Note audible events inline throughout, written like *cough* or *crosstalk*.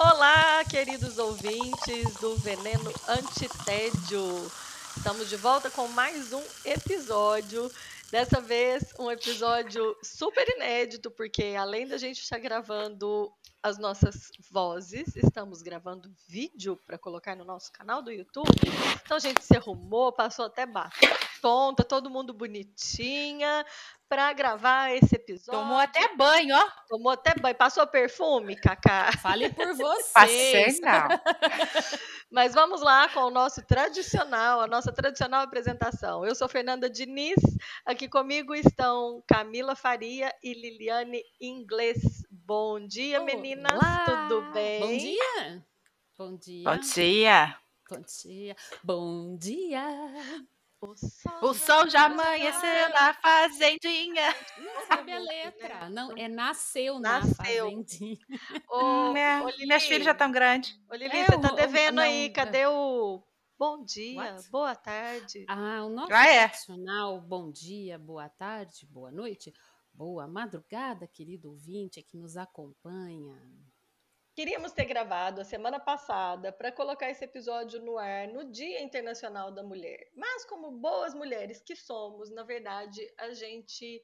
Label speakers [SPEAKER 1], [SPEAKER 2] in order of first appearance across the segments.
[SPEAKER 1] Olá, queridos ouvintes do Veneno Antitédio. Estamos de volta com mais um episódio. Dessa vez, um episódio super inédito, porque além da gente estar gravando as nossas vozes, estamos gravando vídeo para colocar no nosso canal do YouTube. Então a gente se arrumou, passou até batom, tá todo mundo bonitinha para gravar esse episódio.
[SPEAKER 2] Tomou até banho, ó.
[SPEAKER 1] Tomou até banho. Passou perfume, Cacá?
[SPEAKER 3] Fale por *laughs* vocês.
[SPEAKER 2] Passei, não. *laughs*
[SPEAKER 1] Mas vamos lá com o nosso tradicional, a nossa tradicional apresentação. Eu sou Fernanda Diniz, aqui comigo estão Camila Faria e Liliane Inglês. Bom dia, meninas,
[SPEAKER 3] Olá.
[SPEAKER 1] tudo bem?
[SPEAKER 3] Bom dia. Bom dia.
[SPEAKER 2] Bom dia.
[SPEAKER 3] Bom dia. Bom dia.
[SPEAKER 1] O sol,
[SPEAKER 2] O sol já amanheceu na fazendinha.
[SPEAKER 3] Não sabe a letra. Não, é nasceu,
[SPEAKER 1] Nasceu.
[SPEAKER 3] na fazendinha.
[SPEAKER 1] Ô, *laughs*
[SPEAKER 2] Hum, minha-
[SPEAKER 1] ô, Lili,
[SPEAKER 2] minhas filhas já estão grandes.
[SPEAKER 1] Ô, Lili,
[SPEAKER 3] É,
[SPEAKER 1] você tá devendo aí,
[SPEAKER 3] não,
[SPEAKER 1] cadê o bom dia,
[SPEAKER 3] What?
[SPEAKER 1] boa tarde?
[SPEAKER 3] Ah, o nosso
[SPEAKER 2] Ah, é.
[SPEAKER 3] bom dia, boa tarde, boa noite, boa madrugada, querido ouvinte que nos acompanha.
[SPEAKER 1] Queríamos ter gravado a semana passada para colocar esse episódio no ar no Dia Internacional da Mulher. Mas, como boas mulheres que somos, na verdade, a gente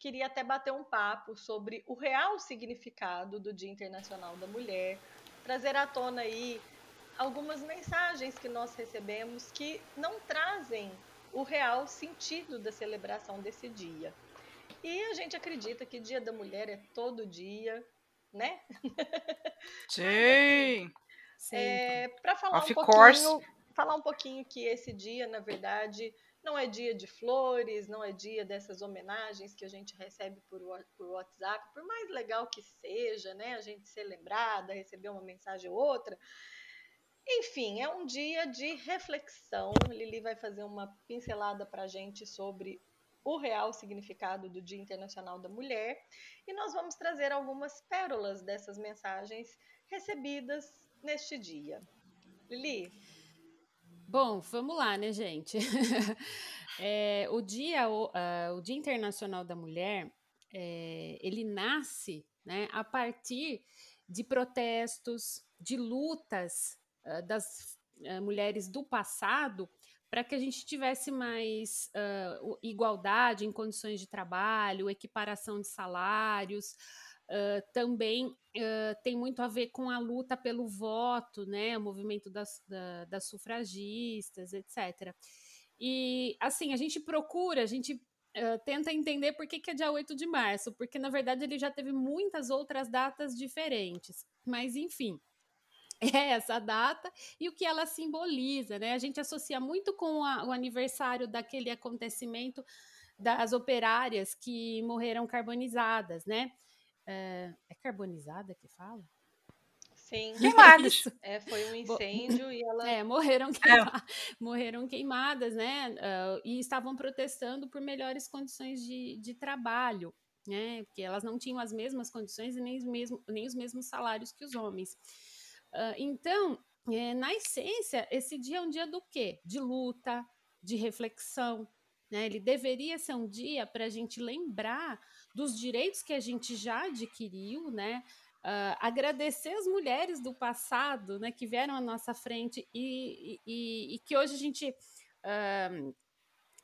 [SPEAKER 1] queria até bater um papo sobre o real significado do Dia Internacional da Mulher, trazer à tona aí algumas mensagens que nós recebemos que não trazem o real sentido da celebração desse dia. E a gente acredita que Dia da Mulher é todo dia, né? *laughs*
[SPEAKER 2] Sim.
[SPEAKER 1] É, para falar
[SPEAKER 2] Of
[SPEAKER 1] um
[SPEAKER 2] course.
[SPEAKER 1] pouquinho, falar um pouquinho que esse dia, na verdade, não é dia de flores, não é dia dessas homenagens que a gente recebe por, por WhatsApp, por mais legal que seja, né, a gente ser lembrada, receber uma mensagem ou outra. Enfim, é um dia de reflexão. Lili vai fazer uma pincelada para a gente sobre o real significado do Dia Internacional da Mulher e nós vamos trazer algumas pérolas dessas mensagens recebidas neste dia. Lili,
[SPEAKER 3] Bom, vamos lá, né, gente? *laughs* É, o, dia, o, ah, o Dia Internacional da Mulher, é, ele nasce né, a partir de protestos, de lutas ah, das ah, mulheres do passado para que a gente tivesse mais o- igualdade em condições de trabalho, equiparação de salários. ah, também ah, tem muito a ver com a luta pelo voto, né? O movimento das, da- das sufragistas, etc. E assim, a gente procura, a gente ah, tenta entender por que, que é dia 8 de março, porque na verdade ele já teve muitas outras datas diferentes. Mas enfim, *laughs* é essa data e o que ela simboliza, né? A gente associa muito com a- o aniversário daquele acontecimento das operárias que morreram carbonizadas, né? É, é carbonizada que fala?
[SPEAKER 1] sim, *laughs*
[SPEAKER 2] Queimadas.
[SPEAKER 3] Isso.
[SPEAKER 1] é, foi um incêndio e *laughs* ela
[SPEAKER 3] É, morreram, queima- morreram queimadas, né? ah, e estavam protestando por melhores condições de, de trabalho, né? Porque elas não tinham as mesmas condições e nem os, mesmo, nem os mesmos salários que os homens. Então, é, na essência, esse dia é um dia do quê? De luta, de reflexão. Né? Ele deveria ser um dia para a gente lembrar dos direitos que a gente já adquiriu, né? Ah, agradecer as mulheres do passado, né, que vieram à nossa frente e, e- e que hoje a gente ah,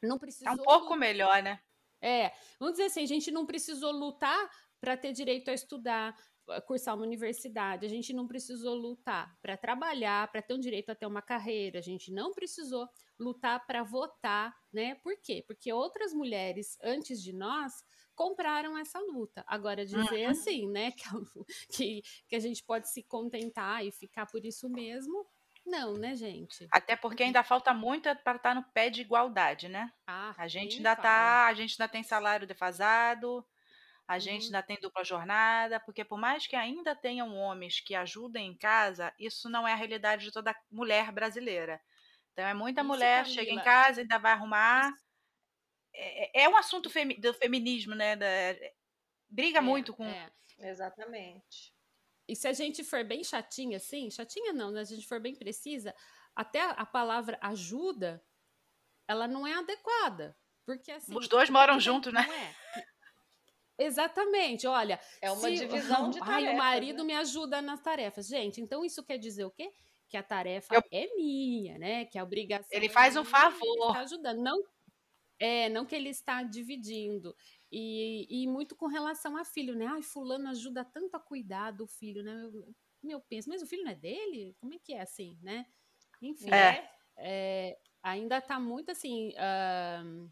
[SPEAKER 3] não
[SPEAKER 2] É
[SPEAKER 3] precisou.
[SPEAKER 2] um pouco melhor, né?
[SPEAKER 3] É, vamos dizer assim, a gente não precisou lutar para ter direito a estudar, cursar uma universidade, a gente não precisou lutar para trabalhar, para ter um direito a ter uma carreira, a gente não precisou lutar para votar, né? Por quê? Porque outras mulheres antes de nós compraram essa luta. Agora dizer assim, né, que, a lu- *laughs* que, que a gente pode se contentar e ficar por isso mesmo, não, né, gente?
[SPEAKER 2] Até porque ainda falta muito para estar no pé de igualdade, né?
[SPEAKER 3] Ah,
[SPEAKER 2] A gente ainda
[SPEAKER 3] fala.
[SPEAKER 2] tá, a gente ainda tem salário defasado, a gente
[SPEAKER 3] Uhum.
[SPEAKER 2] ainda tem dupla jornada, porque por mais que ainda tenham homens que ajudem em casa, isso não é a realidade de toda mulher brasileira. Então é muita
[SPEAKER 3] Isso,
[SPEAKER 2] mulher chega em
[SPEAKER 3] Camila.
[SPEAKER 2] casa ainda vai arrumar. É, é um assunto femi- do feminismo, né? da- briga
[SPEAKER 3] É,
[SPEAKER 2] muito com
[SPEAKER 3] é.
[SPEAKER 1] exatamente.
[SPEAKER 3] E se a gente for bem chatinha assim, chatinha não, né? Se a gente for bem precisa, até a, palavra ajuda, ela não é adequada. Porque assim.
[SPEAKER 2] Os dois moram juntos, né?
[SPEAKER 3] Não é. Exatamente, olha.
[SPEAKER 1] É uma se, divisão de tarefas. *laughs*
[SPEAKER 3] Ai, o marido né? me ajuda nas tarefas. Gente, então isso quer dizer o quê? Que a tarefa Eu... é minha, né? Que a obrigação.
[SPEAKER 2] Ele faz um favor.
[SPEAKER 3] Está ajudando. Não, é, não que ele está dividindo. E, e muito com relação a filho, né? Ai, fulano ajuda tanto a cuidar do filho, né? Eu, meu penso, mas o filho não é dele? Como é que é assim, né? Enfim, é. É, ainda está muito assim. Uh,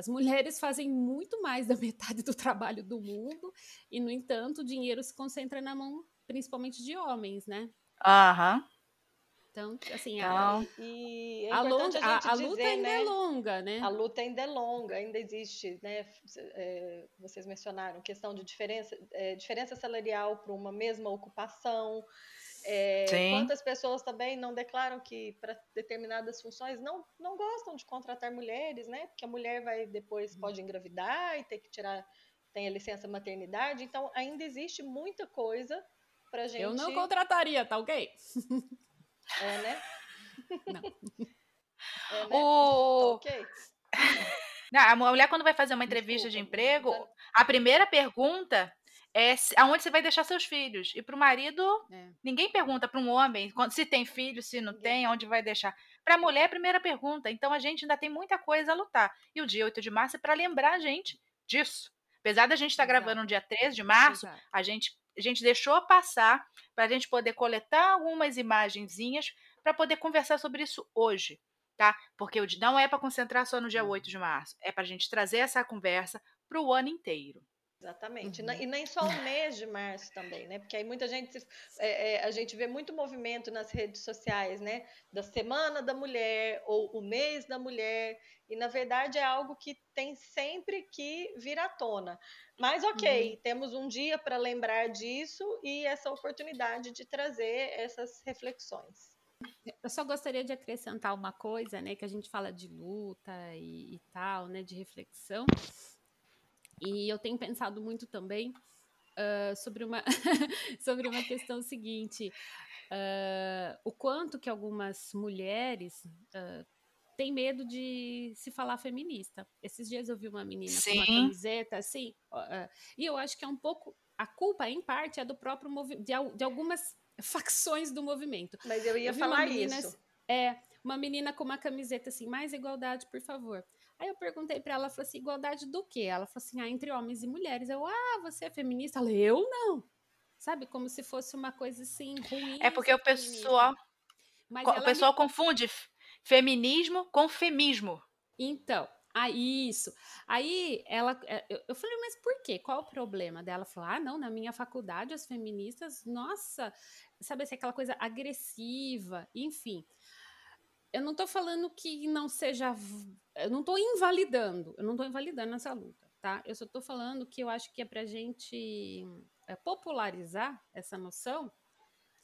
[SPEAKER 3] as mulheres fazem muito mais da *laughs* metade do trabalho do mundo e, no entanto, o dinheiro se concentra na mão, principalmente de homens, né?
[SPEAKER 2] Aham.
[SPEAKER 3] Então, assim,
[SPEAKER 1] a, e é a, longa, a, a, a luta dizer, ainda é né? é longa, né? A luta ainda é longa, ainda existe, né? É, vocês mencionaram questão de diferença, é, diferença salarial para uma mesma ocupação. É, quantas pessoas também não declaram que para determinadas funções não, não gostam de contratar mulheres, né? Porque a mulher vai depois uhum. pode engravidar e ter que tirar tem a licença maternidade, então ainda existe muita coisa para gente.
[SPEAKER 3] Eu não contrataria, tá ok?
[SPEAKER 1] É, né? *laughs*
[SPEAKER 3] Não.
[SPEAKER 1] É, né? O... Tá ok. *laughs*
[SPEAKER 2] Não, a mulher, quando vai fazer uma entrevista Desculpa, de emprego, a primeira pergunta é aonde você vai deixar seus filhos. E para o marido, é. ninguém pergunta para um homem se tem filho, se não tem, onde vai deixar. Para a mulher, é a primeira pergunta. Então a gente ainda tem muita coisa a lutar. E o dia 8 de março é para lembrar a gente disso. Apesar da gente estar tá gravando no dia 13 de março, a gente, a gente deixou passar para a gente poder coletar algumas imagenzinhas para poder conversar sobre isso hoje. Tá? Porque não é para concentrar só no dia 8 de março, é para a gente trazer essa conversa para o ano inteiro.
[SPEAKER 1] Exatamente. Uhum. E nem só o mês de março também, né? Porque aí muita gente. É, é, a gente vê muito movimento nas redes sociais, né? Da Semana da Mulher ou o mês da mulher. E na verdade é algo que tem sempre que vir à tona. Mas ok, uhum. temos um dia para lembrar disso e essa oportunidade de trazer essas reflexões.
[SPEAKER 3] Eu só gostaria de acrescentar uma coisa, né? Que a gente fala de luta e, e tal, né? De reflexão. E eu tenho pensado muito também uh, sobre, uma *laughs* sobre uma questão seguinte: uh, o quanto que algumas mulheres uh, têm medo de se falar feminista. Esses dias eu vi uma menina Sim. com uma camiseta assim, e eu acho que é um pouco. A culpa, em parte, é do próprio movimento, de, de, algumas *laughs* facções do movimento.
[SPEAKER 1] Mas eu ia eu falar menina, isso.
[SPEAKER 3] É, uma menina com uma camiseta assim, mais igualdade, por favor. Aí eu perguntei para ela, falei assim, igualdade do quê? Ela falou assim, ah, entre homens e mulheres. Eu, ah, você é feminista? Ela, eu não. Sabe, como se fosse uma coisa assim ruim.
[SPEAKER 2] É porque o pessoal, o pessoal me... confunde feminismo com femismo.
[SPEAKER 3] Então, aí isso. Aí ela, é, eu falei, mas por quê? Qual o problema dela? Ela falou, ah, não, na minha faculdade as feministas, nossa, sabe assim, aquela coisa agressiva, enfim eu não estou falando que não seja. Eu não estou invalidando, eu não estou invalidando essa luta, tá? Eu só estou falando que eu acho que é para a gente é, popularizar essa noção,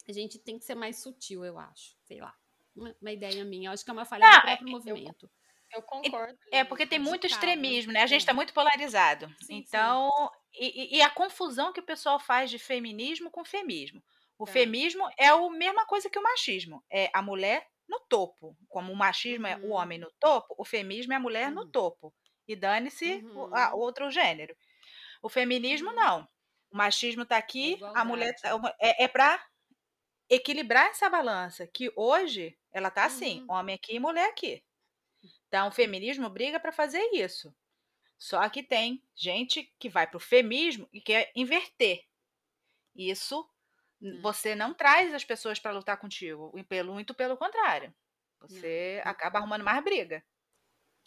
[SPEAKER 3] a gente tem que ser mais sutil, eu acho. Sei lá. Uma, uma ideia minha. Eu acho que é uma falha não, do próprio é, movimento.
[SPEAKER 1] Eu, eu concordo.
[SPEAKER 2] É, porque tem muito extremismo, né? A gente está muito polarizado. Sim, então, sim. E, e, a confusão que o pessoal faz de feminismo com feminismo. O tá. feminismo é a mesma coisa que o machismo. É a mulher no topo. Como o machismo uhum. é o uhum. homem no topo, o feminismo é a mulher uhum. no topo. E dane-se uhum. o outro gênero. O feminismo, uhum. não. O machismo está aqui, é a mulher tá, é, é para equilibrar essa balança, que hoje ela está assim, uhum. homem aqui e mulher aqui. Então, o feminismo briga para fazer isso. Só que tem gente que vai para o feminismo e quer inverter. Isso Hum. Você não traz as pessoas para lutar contigo, pelo, muito pelo contrário. Você acaba arrumando mais briga.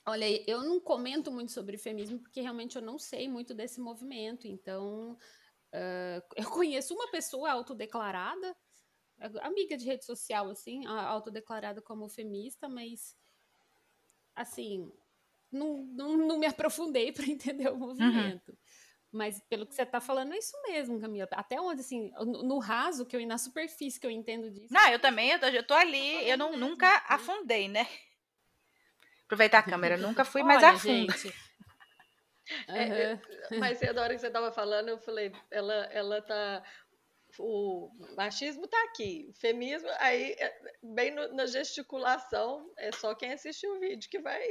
[SPEAKER 3] Olha, eu não comento muito sobre feminismo porque realmente eu não sei muito desse movimento. Então, uh, *laughs* eu conheço uma pessoa autodeclarada, amiga de rede social, assim, autodeclarada como feminista, mas, assim, não, não, não me aprofundei *laughs* para entender o uhum. movimento. Uhum. Mas pelo que você está falando, é isso mesmo, Camila. Até onde, assim, no, raso, que eu na superfície que eu entendo disso.
[SPEAKER 2] Não, eu também, eu tô, eu tô ali, eu não, nunca afundei, né? Aproveitar a câmera, nunca fui mais a fundo. Gente. *laughs*
[SPEAKER 1] É, uhum. mas na hora que você estava falando, eu falei, ela, ela tá. O machismo tá aqui, o feminismo, aí, é, bem no, na gesticulação, é só quem assistiu o vídeo que vai.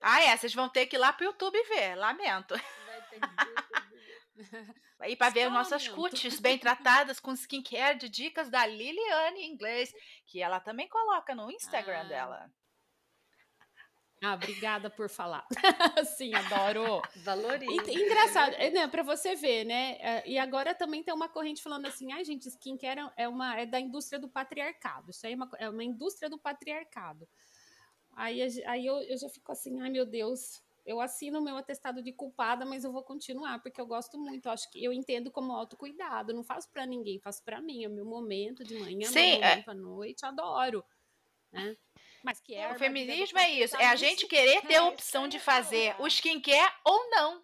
[SPEAKER 2] Ah, é, vocês vão ter que ir lá pro YouTube ver, lamento. Vai ter que ver. Aí para ver nossas cutis bem tratadas com skincare de dicas da Liliane em inglês, que ela também coloca no Instagram ah. dela.
[SPEAKER 3] Ah, obrigada por falar. *laughs* Sim, adoro.
[SPEAKER 1] Valoriza.
[SPEAKER 3] Engraçado, é, né, para você ver, né? É, e agora também tem uma corrente falando assim, ai, ah, gente, skincare é uma é da indústria do patriarcado. Isso aí é uma, é uma indústria do patriarcado. Aí, aí eu, eu já fico assim, ai meu Deus, eu assino meu atestado de culpada, mas eu vou continuar porque eu gosto muito. Eu acho que eu entendo como autocuidado. Não faço para ninguém, faço para mim. É o meu momento de manhã, Sim, meu é. momento é... à noite. Adoro, né?
[SPEAKER 2] Mas que é o feminismo é isso, é a gente querer ter a opção de fazer o skincare ou não.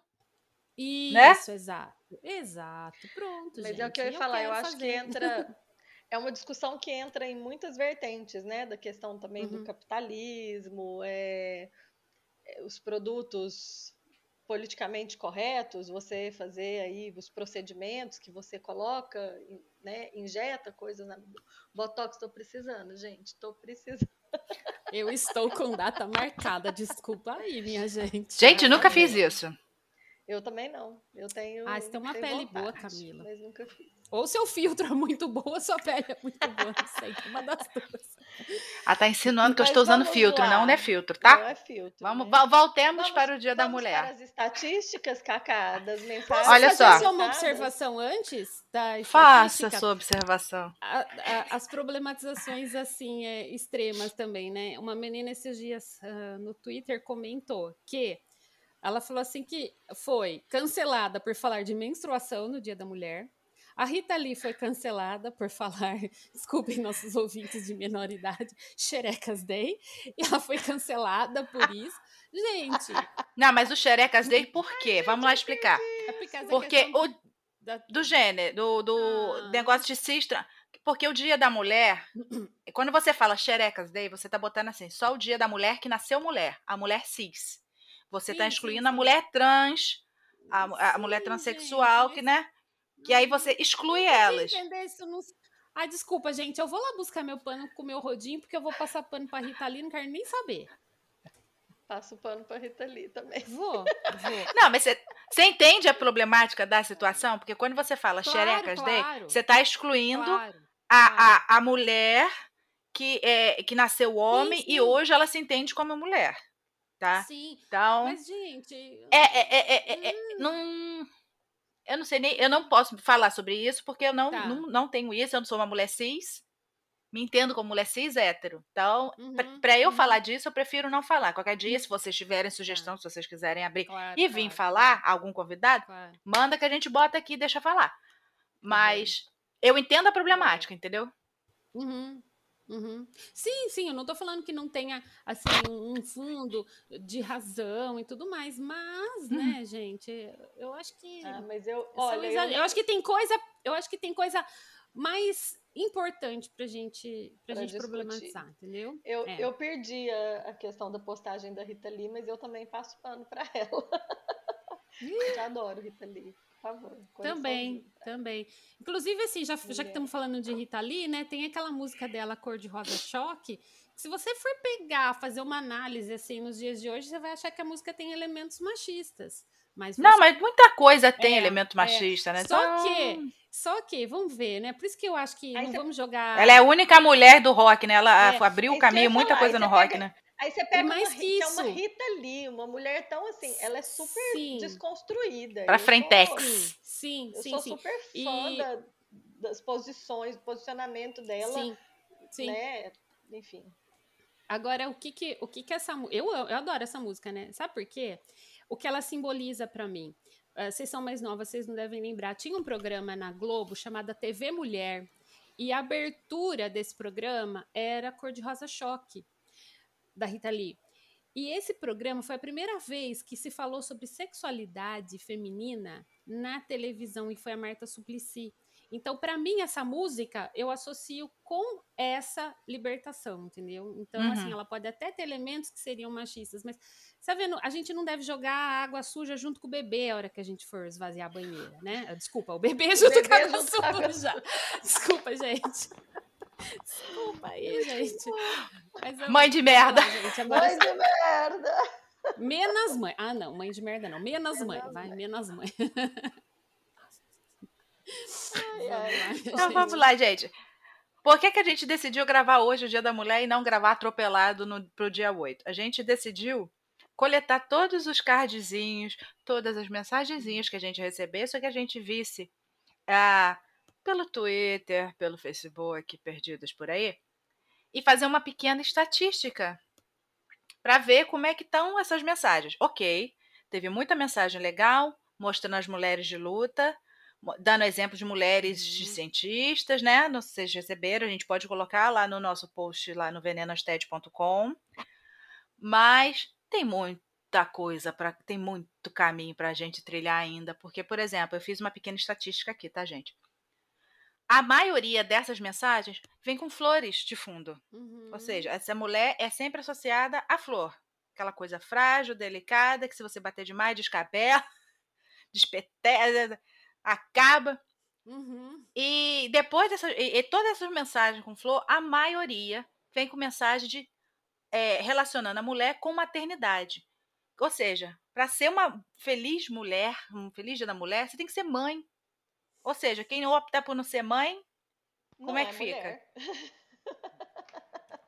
[SPEAKER 3] Isso, né? exato. Exato. Pronto,
[SPEAKER 1] Mas
[SPEAKER 3] gente.
[SPEAKER 1] é o que eu ia falar, eu acho fazer. que entra *laughs* é uma discussão que entra em muitas vertentes, né? Da questão também uhum. do capitalismo, é, é, os produtos politicamente corretos, você fazer aí os procedimentos que você coloca, né? Injeta coisas na botox, estou precisando, gente, estou precisando.
[SPEAKER 3] Eu estou com data marcada, desculpa aí, minha gente.
[SPEAKER 2] Gente, nunca fiz isso.
[SPEAKER 1] Eu também não. Eu tenho.
[SPEAKER 3] Ah, você tem uma pele vontade, boa, Camila.
[SPEAKER 1] Mas nunca fiz.
[SPEAKER 3] Ou seu filtro é muito bom, ou sua pele é muito boa. Não sei, uma das duas.
[SPEAKER 2] Ah, tá ensinando que eu estou usando filtro, lá. não é filtro, tá?
[SPEAKER 1] Não é filtro.
[SPEAKER 2] Vamos, né? Voltemos vamos, para o Dia da Mulher.
[SPEAKER 1] Para as estatísticas, Cacá, das mensagens.
[SPEAKER 3] Olha só. uma observação antes da
[SPEAKER 2] Faça a sua observação.
[SPEAKER 3] A, a, as problematizações, assim, é, extremas também, né? Uma menina esses dias uh, no Twitter comentou que ela falou assim que foi cancelada por falar de menstruação no Dia da Mulher. A Rita Lee foi cancelada por falar, *laughs* desculpem nossos ouvintes de menor idade, Xerecas Day. E ela foi cancelada por isso. Gente.
[SPEAKER 2] Não, mas o Xerecas Day por quê? Vamos lá explicar. É porque o da... do gênero, do, do ah. negócio de cistra. Porque o dia da mulher, *clears throat* quando você fala Xerecas Day, você tá botando assim, só o dia da mulher que nasceu mulher, a mulher cis. Você está excluindo sim, sim. a mulher trans, a, a mulher transexual, que, né? Que aí você exclui elas.
[SPEAKER 3] Entender isso não... Ah, desculpa, gente. Eu vou lá buscar meu pano com meu rodinho, porque eu vou passar pano pra Rita Lee, não quero nem saber.
[SPEAKER 1] Passo pano pra Rita Lee também.
[SPEAKER 3] Vou, vou. *laughs*
[SPEAKER 2] Não, mas você, você entende a problemática da situação? Porque quando você fala claro, xerecas claro. você está excluindo claro, a, a, a mulher que, é, que nasceu homem sim, sim. e hoje ela se entende como mulher tá?
[SPEAKER 3] Sim.
[SPEAKER 2] Então,
[SPEAKER 3] mas gente,
[SPEAKER 2] é, é, é, é, hum. não eu não sei nem, eu não posso falar sobre isso porque eu não, tá. não, não tenho isso, eu não sou uma mulher cis. Me entendo como mulher cis hétero. Então, uhum, para eu uhum. falar disso, eu prefiro não falar. Qualquer dia, se vocês tiverem sugestão, se vocês quiserem abrir claro, e vir claro, falar, claro. algum convidado, manda que a gente bota aqui e deixa falar. Tá Mas uhum. eu entendo a problemática, entendeu?
[SPEAKER 3] Uhum. Uhum. Sim, sim, eu não estou falando que não tenha assim um fundo de razão e tudo mais, mas, uhum. né, gente, eu acho que
[SPEAKER 1] ah, mas eu, olha,
[SPEAKER 3] eu... eu... acho que tem coisa, eu acho que tem coisa mais importante pra gente pra, pra gente discutir. problematizar, entendeu?
[SPEAKER 1] Eu, é. eu perdi a, a, questão da postagem da Rita Lee, mas eu também passo pano para *laughs* ela. eu adoro Rita Lee favor.
[SPEAKER 3] Também, também. Inclusive, assim, já, já que estamos falando de Rita Lee, né? Tem aquela música dela, Cor de Rosa Choque. Se você for pegar, fazer uma análise assim nos dias de hoje, você vai achar que a música tem elementos machistas. Mas você...
[SPEAKER 2] Não, mas muita coisa tem é, elemento é. machista, é. né?
[SPEAKER 3] Só então... que, só que, vamos ver, né? Por isso que eu acho que Aí não você... vamos jogar.
[SPEAKER 2] Ela é a única mulher do rock, né? Ela é. abriu o caminho, muita coisa no rock, né?
[SPEAKER 1] Aí você pega mais uma, que, é uma Rita Lee, uma mulher tão assim, ela é super sim. desconstruída.
[SPEAKER 2] Pra frentex.
[SPEAKER 3] Sim,
[SPEAKER 1] eu
[SPEAKER 3] sim,
[SPEAKER 1] sou
[SPEAKER 3] sim.
[SPEAKER 1] super fã e... da, das posições, do posicionamento dela. Sim, sim. Né? Enfim.
[SPEAKER 3] Agora, o que que, o que, que essa... Eu, eu adoro essa música, né? Sabe por quê? O que ela simboliza para mim. Uh, vocês são mais novas, vocês não devem lembrar. Tinha um programa na Globo chamado TV Mulher. E a abertura desse programa era Cor de Rosa Choque da Rita Lee. E esse programa foi a primeira vez que se falou sobre sexualidade feminina na televisão e foi a Marta Suplicy. Então, para mim, essa música eu associo com essa libertação, entendeu? Então, assim, uhum. assim, ela pode até ter elementos que seriam machistas, mas, sabe, a gente não deve jogar água suja junto com o bebê a hora que a gente for esvaziar a banheira, né? Desculpa, o bebê *laughs* junto bebê com a água suja. Desculpa, gente. Desculpa aí, gente.
[SPEAKER 2] mãe de merda.
[SPEAKER 1] gente, mãe de merda.
[SPEAKER 3] Menos mãe. Ah, não, mãe de merda não. Menos mãe. Vai, menos mãe.
[SPEAKER 2] Ai, ai. Então vamos lá, gente. Por que, que a gente decidiu gravar hoje o Dia da Mulher e não gravar atropelado no, pro dia 8? A gente decidiu coletar todos os cardzinhos, todas as mensagenzinhas que a gente recebesse, que a gente visse ah, pelo Twitter, pelo Facebook, perdidos por aí, e fazer uma pequena estatística para ver como é que estão essas mensagens. Ok, teve muita mensagem legal, mostrando as mulheres de luta, dando exemplo de mulheres uhum. cientistas, né? Não sei se vocês receberam, a gente pode colocar lá no nosso post lá no venenasted.com. Mas tem muita coisa para tem muito caminho para a gente trilhar ainda, porque por exemplo, eu fiz uma pequena estatística aqui, tá, gente? A maioria dessas mensagens vem com flores de fundo. Uhum. Ou seja, essa mulher é sempre associada à flor. Aquela coisa frágil, delicada, que se você bater demais, descabela, *laughs* despetela acaba. Uhum. E depois dessa, e, e, todas essas mensagens com flor, a maioria vem com mensagem de é, relacionando a mulher com maternidade. Ou seja, para ser uma feliz mulher, um feliz dia da mulher, você tem que ser mãe. Ou seja, quem opta por não ser mãe, como não é que é fica?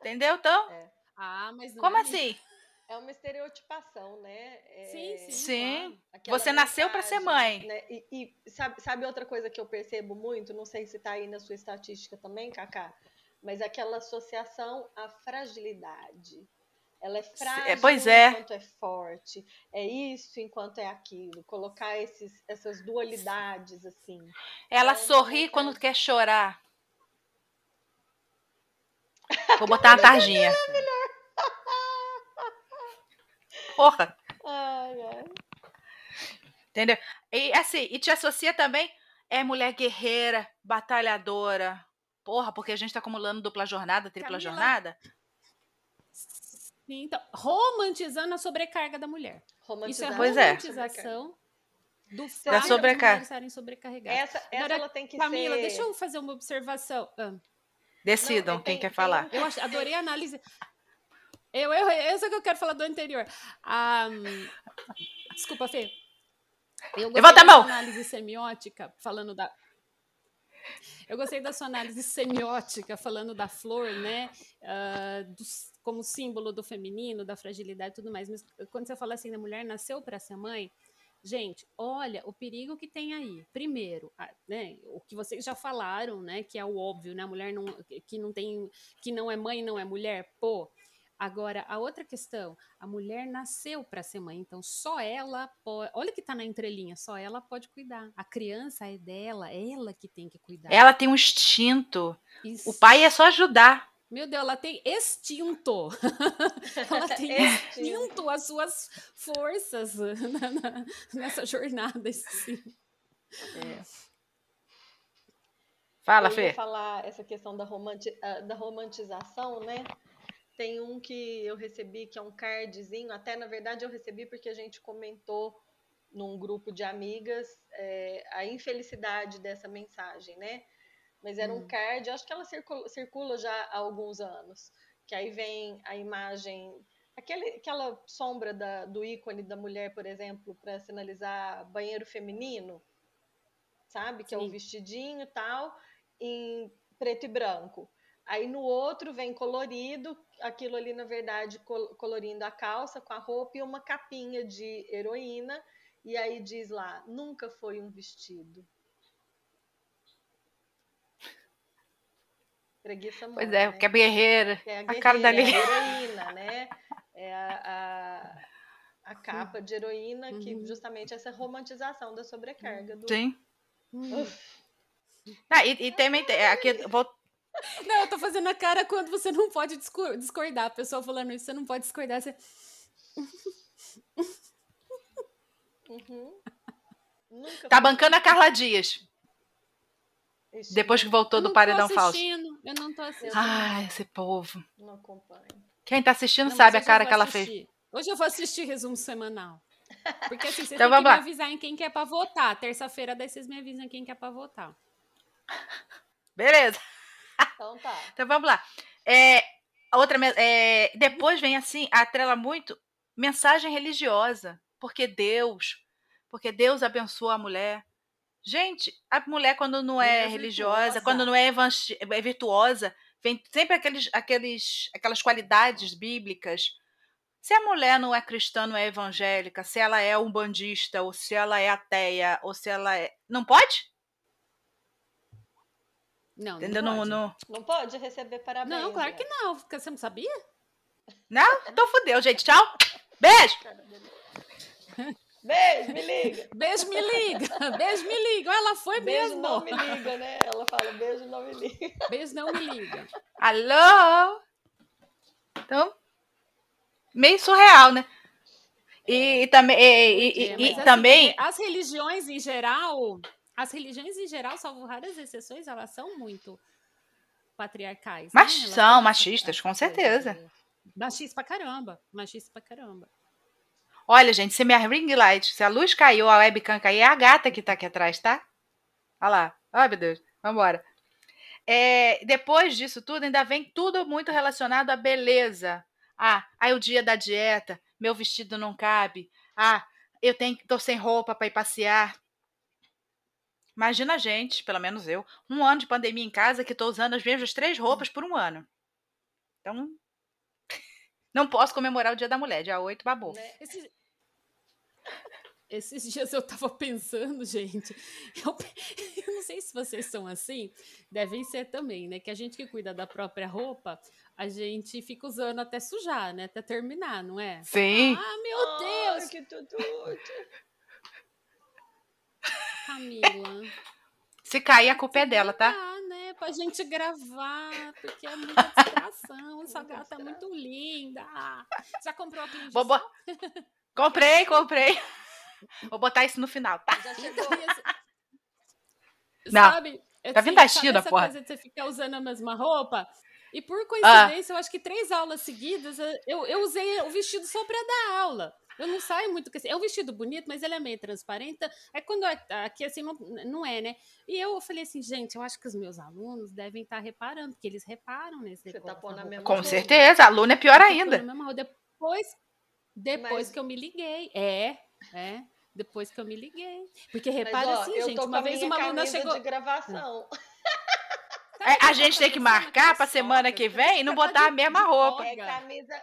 [SPEAKER 2] Entendeu, então? É.
[SPEAKER 3] Ah, mas
[SPEAKER 2] Como é assim?
[SPEAKER 1] É uma estereotipação, né? É,
[SPEAKER 2] sim, sim. sim. Claro. Você nasceu para ser mãe.
[SPEAKER 1] Né? E, e, sabe, sabe outra coisa que eu percebo muito? Não sei se está aí na sua estatística também, Cacá, mas aquela associação à fragilidade. Ela é, é frágil é,
[SPEAKER 2] pois é.
[SPEAKER 1] enquanto é forte. É isso enquanto é aquilo. Colocar esses, essas dualidades, assim.
[SPEAKER 2] Ela então, sorri quando quer chorar. *laughs* Vou botar uma tarjinha. Porra. Ai, ai. Entendeu? E assim, e te associa também é mulher guerreira, batalhadora. Porra, porque a gente tá acumulando dupla jornada, tripla Camila... jornada.
[SPEAKER 3] Então, romantizando a sobrecarga da mulher. Isso é é. romantização é. do fato
[SPEAKER 2] da sobrecarga.
[SPEAKER 3] de estarem sobrecarregadas.
[SPEAKER 1] Essa, essa Agora, ela tem que
[SPEAKER 3] Camila,
[SPEAKER 1] ser...
[SPEAKER 3] deixa eu fazer uma observação. Ah.
[SPEAKER 2] Decidam Não, quem tem, quer falar.
[SPEAKER 3] Eu adorei a análise. Eu, eu, eu sei que eu quero falar do anterior. Um, desculpa, Fê. Eu
[SPEAKER 2] Levanta a mão!
[SPEAKER 3] análise semiótica, falando da. Eu gostei da sua análise semiótica, falando da flor, né? Uh, do, como símbolo do feminino, da fragilidade e tudo mais. Mas quando você fala assim, a mulher nasceu para ser mãe, gente, olha o perigo que tem aí. Primeiro, né, o que vocês já falaram, né? Que é o óbvio, né? A mulher não, que não tem, que não é mãe, não é mulher, pô. Agora, a outra questão, a mulher nasceu para ser mãe, então só ela pode. Olha que tá na entrelinha, só ela pode cuidar. A criança é dela, é ela que tem que cuidar.
[SPEAKER 2] Ela tem um instinto. Isso. O pai é só ajudar.
[SPEAKER 3] Meu Deus, ela tem extinto. *laughs* ela tem extinto as suas forças na, na, nessa jornada. Sim. É.
[SPEAKER 2] Fala, Eu Fê.
[SPEAKER 1] falar essa questão da, romanti ah, da romantização, né? Tem um que eu recebi que é um cardzinho, até na verdade eu recebi porque a gente comentou num grupo de amigas é, a infelicidade dessa mensagem, né? Mas era um hum. card, acho que ela circula, circula, já há alguns anos. Que aí vem a imagem, aquele, aquela sombra da, do ícone da mulher, por exemplo, para sinalizar banheiro feminino, sabe? Que Sim. é o vestidinho e tal, em preto e branco. Aí no outro vem colorido, aquilo ali, na verdade, colorindo a calça com a roupa e uma capinha de heroína. E aí diz lá: nunca foi um vestido. Preguiça mãe,
[SPEAKER 2] Pois é,
[SPEAKER 1] né?
[SPEAKER 2] porque é guerreira. É a, guerreira, a cara da
[SPEAKER 1] é a heroína, né? É a, a, a capa de heroína uhum. que justamente essa romantização da sobrecarga. Do...
[SPEAKER 2] Sim. Ah, e, e também aqui, vou
[SPEAKER 3] não, eu tô fazendo a cara quando você não pode discordar. A pessoa falando isso, você não pode discordar. Você...
[SPEAKER 2] Uhum. Tá bancando a Carla Dias. Ixi, Depois que voltou do paredão falso.
[SPEAKER 3] Eu não tô assistindo.
[SPEAKER 2] Ai, esse povo.
[SPEAKER 1] Não acompanho.
[SPEAKER 2] Quem tá assistindo não, sabe a cara que ela fez.
[SPEAKER 3] Hoje eu vou assistir resumo semanal. Porque assim, vocês então, têm que me avisar em quem quer pra votar. Terça-feira, daí vocês me avisam em quem quer pra votar.
[SPEAKER 2] Beleza.
[SPEAKER 1] Então tá. *laughs*
[SPEAKER 2] então vamos lá. É, outra, é, depois vem assim, atrela muito mensagem religiosa. Porque Deus, porque Deus abençoa a mulher. Gente, a mulher, quando não é, é religiosa, virtuosa. quando não é, é virtuosa, vem sempre aqueles, aqueles, aquelas qualidades bíblicas. Se a mulher não é cristã, não é evangélica, se ela é um bandista, ou se ela é ateia, ou se ela é. Não pode?
[SPEAKER 3] Não, Entendeu? não pode.
[SPEAKER 1] Não, não pode receber parabéns.
[SPEAKER 3] Não, claro que não. Você não sabia?
[SPEAKER 2] Não? Então fudeu, gente. Tchau. Beijo.
[SPEAKER 1] Beijo, me liga. *laughs*
[SPEAKER 3] Beijo, me liga. Beijo, me liga. Ela foi
[SPEAKER 1] beijo
[SPEAKER 3] mesmo.
[SPEAKER 1] não me liga, né? Ela fala beijo, não me liga.
[SPEAKER 3] Beijo, não me liga.
[SPEAKER 2] Alô? Então, meio surreal, né? E, e também, e, e, e assim, também...
[SPEAKER 3] As religiões em geral, as religiões em geral, salvo raras exceções, elas são muito patriarcais.
[SPEAKER 2] Mas né? são machistas, com certeza.
[SPEAKER 3] Machista pra caramba. Machista pra caramba.
[SPEAKER 2] Olha, gente, se minha ring light, se a luz caiu, a webcam cair, é a gata que tá aqui atrás, tá? Olha lá. Ai, meu Deus. Vambora. É, depois disso tudo, ainda vem tudo muito relacionado à beleza. Ah, aí o dia da dieta, meu vestido não cabe. Ah, eu tenho, tô sem roupa para ir passear. Imagina a gente, pelo menos eu, um ano de pandemia em casa que estou usando as mesmas três roupas por um ano. Então, *laughs* não posso comemorar o Dia da Mulher, dia 8, babou. Né? Esse,
[SPEAKER 3] esses dias eu tava pensando, gente, eu, *laughs* eu, não sei se vocês são assim, devem ser também, né? Que a gente que cuida da própria roupa, a gente fica usando até sujar, né? Até terminar, não é?
[SPEAKER 2] Sim.
[SPEAKER 3] Ah, meu Deus!
[SPEAKER 1] Ai, que tudo!
[SPEAKER 3] Camila.
[SPEAKER 2] Se cair, a culpa é dela, tá?
[SPEAKER 3] Ah? Pra gente gravar, porque é muita distração. Essa gata é muito linda. Já comprou a Vou bo...
[SPEAKER 2] Comprei, comprei. Vou botar isso no final, tá? Já chegou. *laughs*
[SPEAKER 3] Não. Sabe? Tá vindo da China, porra. coisa de você ficar usando a mesma roupa. E por ah. coincidência, ah. eu acho que três aulas seguidas, eu, eu usei o vestido só pra dar aula. Eu não saio muito com esse. É um vestido bonito, mas ele é meio transparente. É quando é, aqui assim não, não é, né? E eu falei assim, gente, eu acho que os meus alunos devem estar reparando, porque eles reparam nesse Você
[SPEAKER 1] tá pondo na mesma
[SPEAKER 2] Com certeza, aluno é pior ainda.
[SPEAKER 3] Depois, depois mas... que eu me liguei. É, é. Depois que eu me liguei. Porque repara assim, gente, uma vez uma aluna chegou.
[SPEAKER 1] de gravação.
[SPEAKER 2] É, a gente tem que marcar para semana que vem e não botar a mesma roupa.
[SPEAKER 1] É camisa,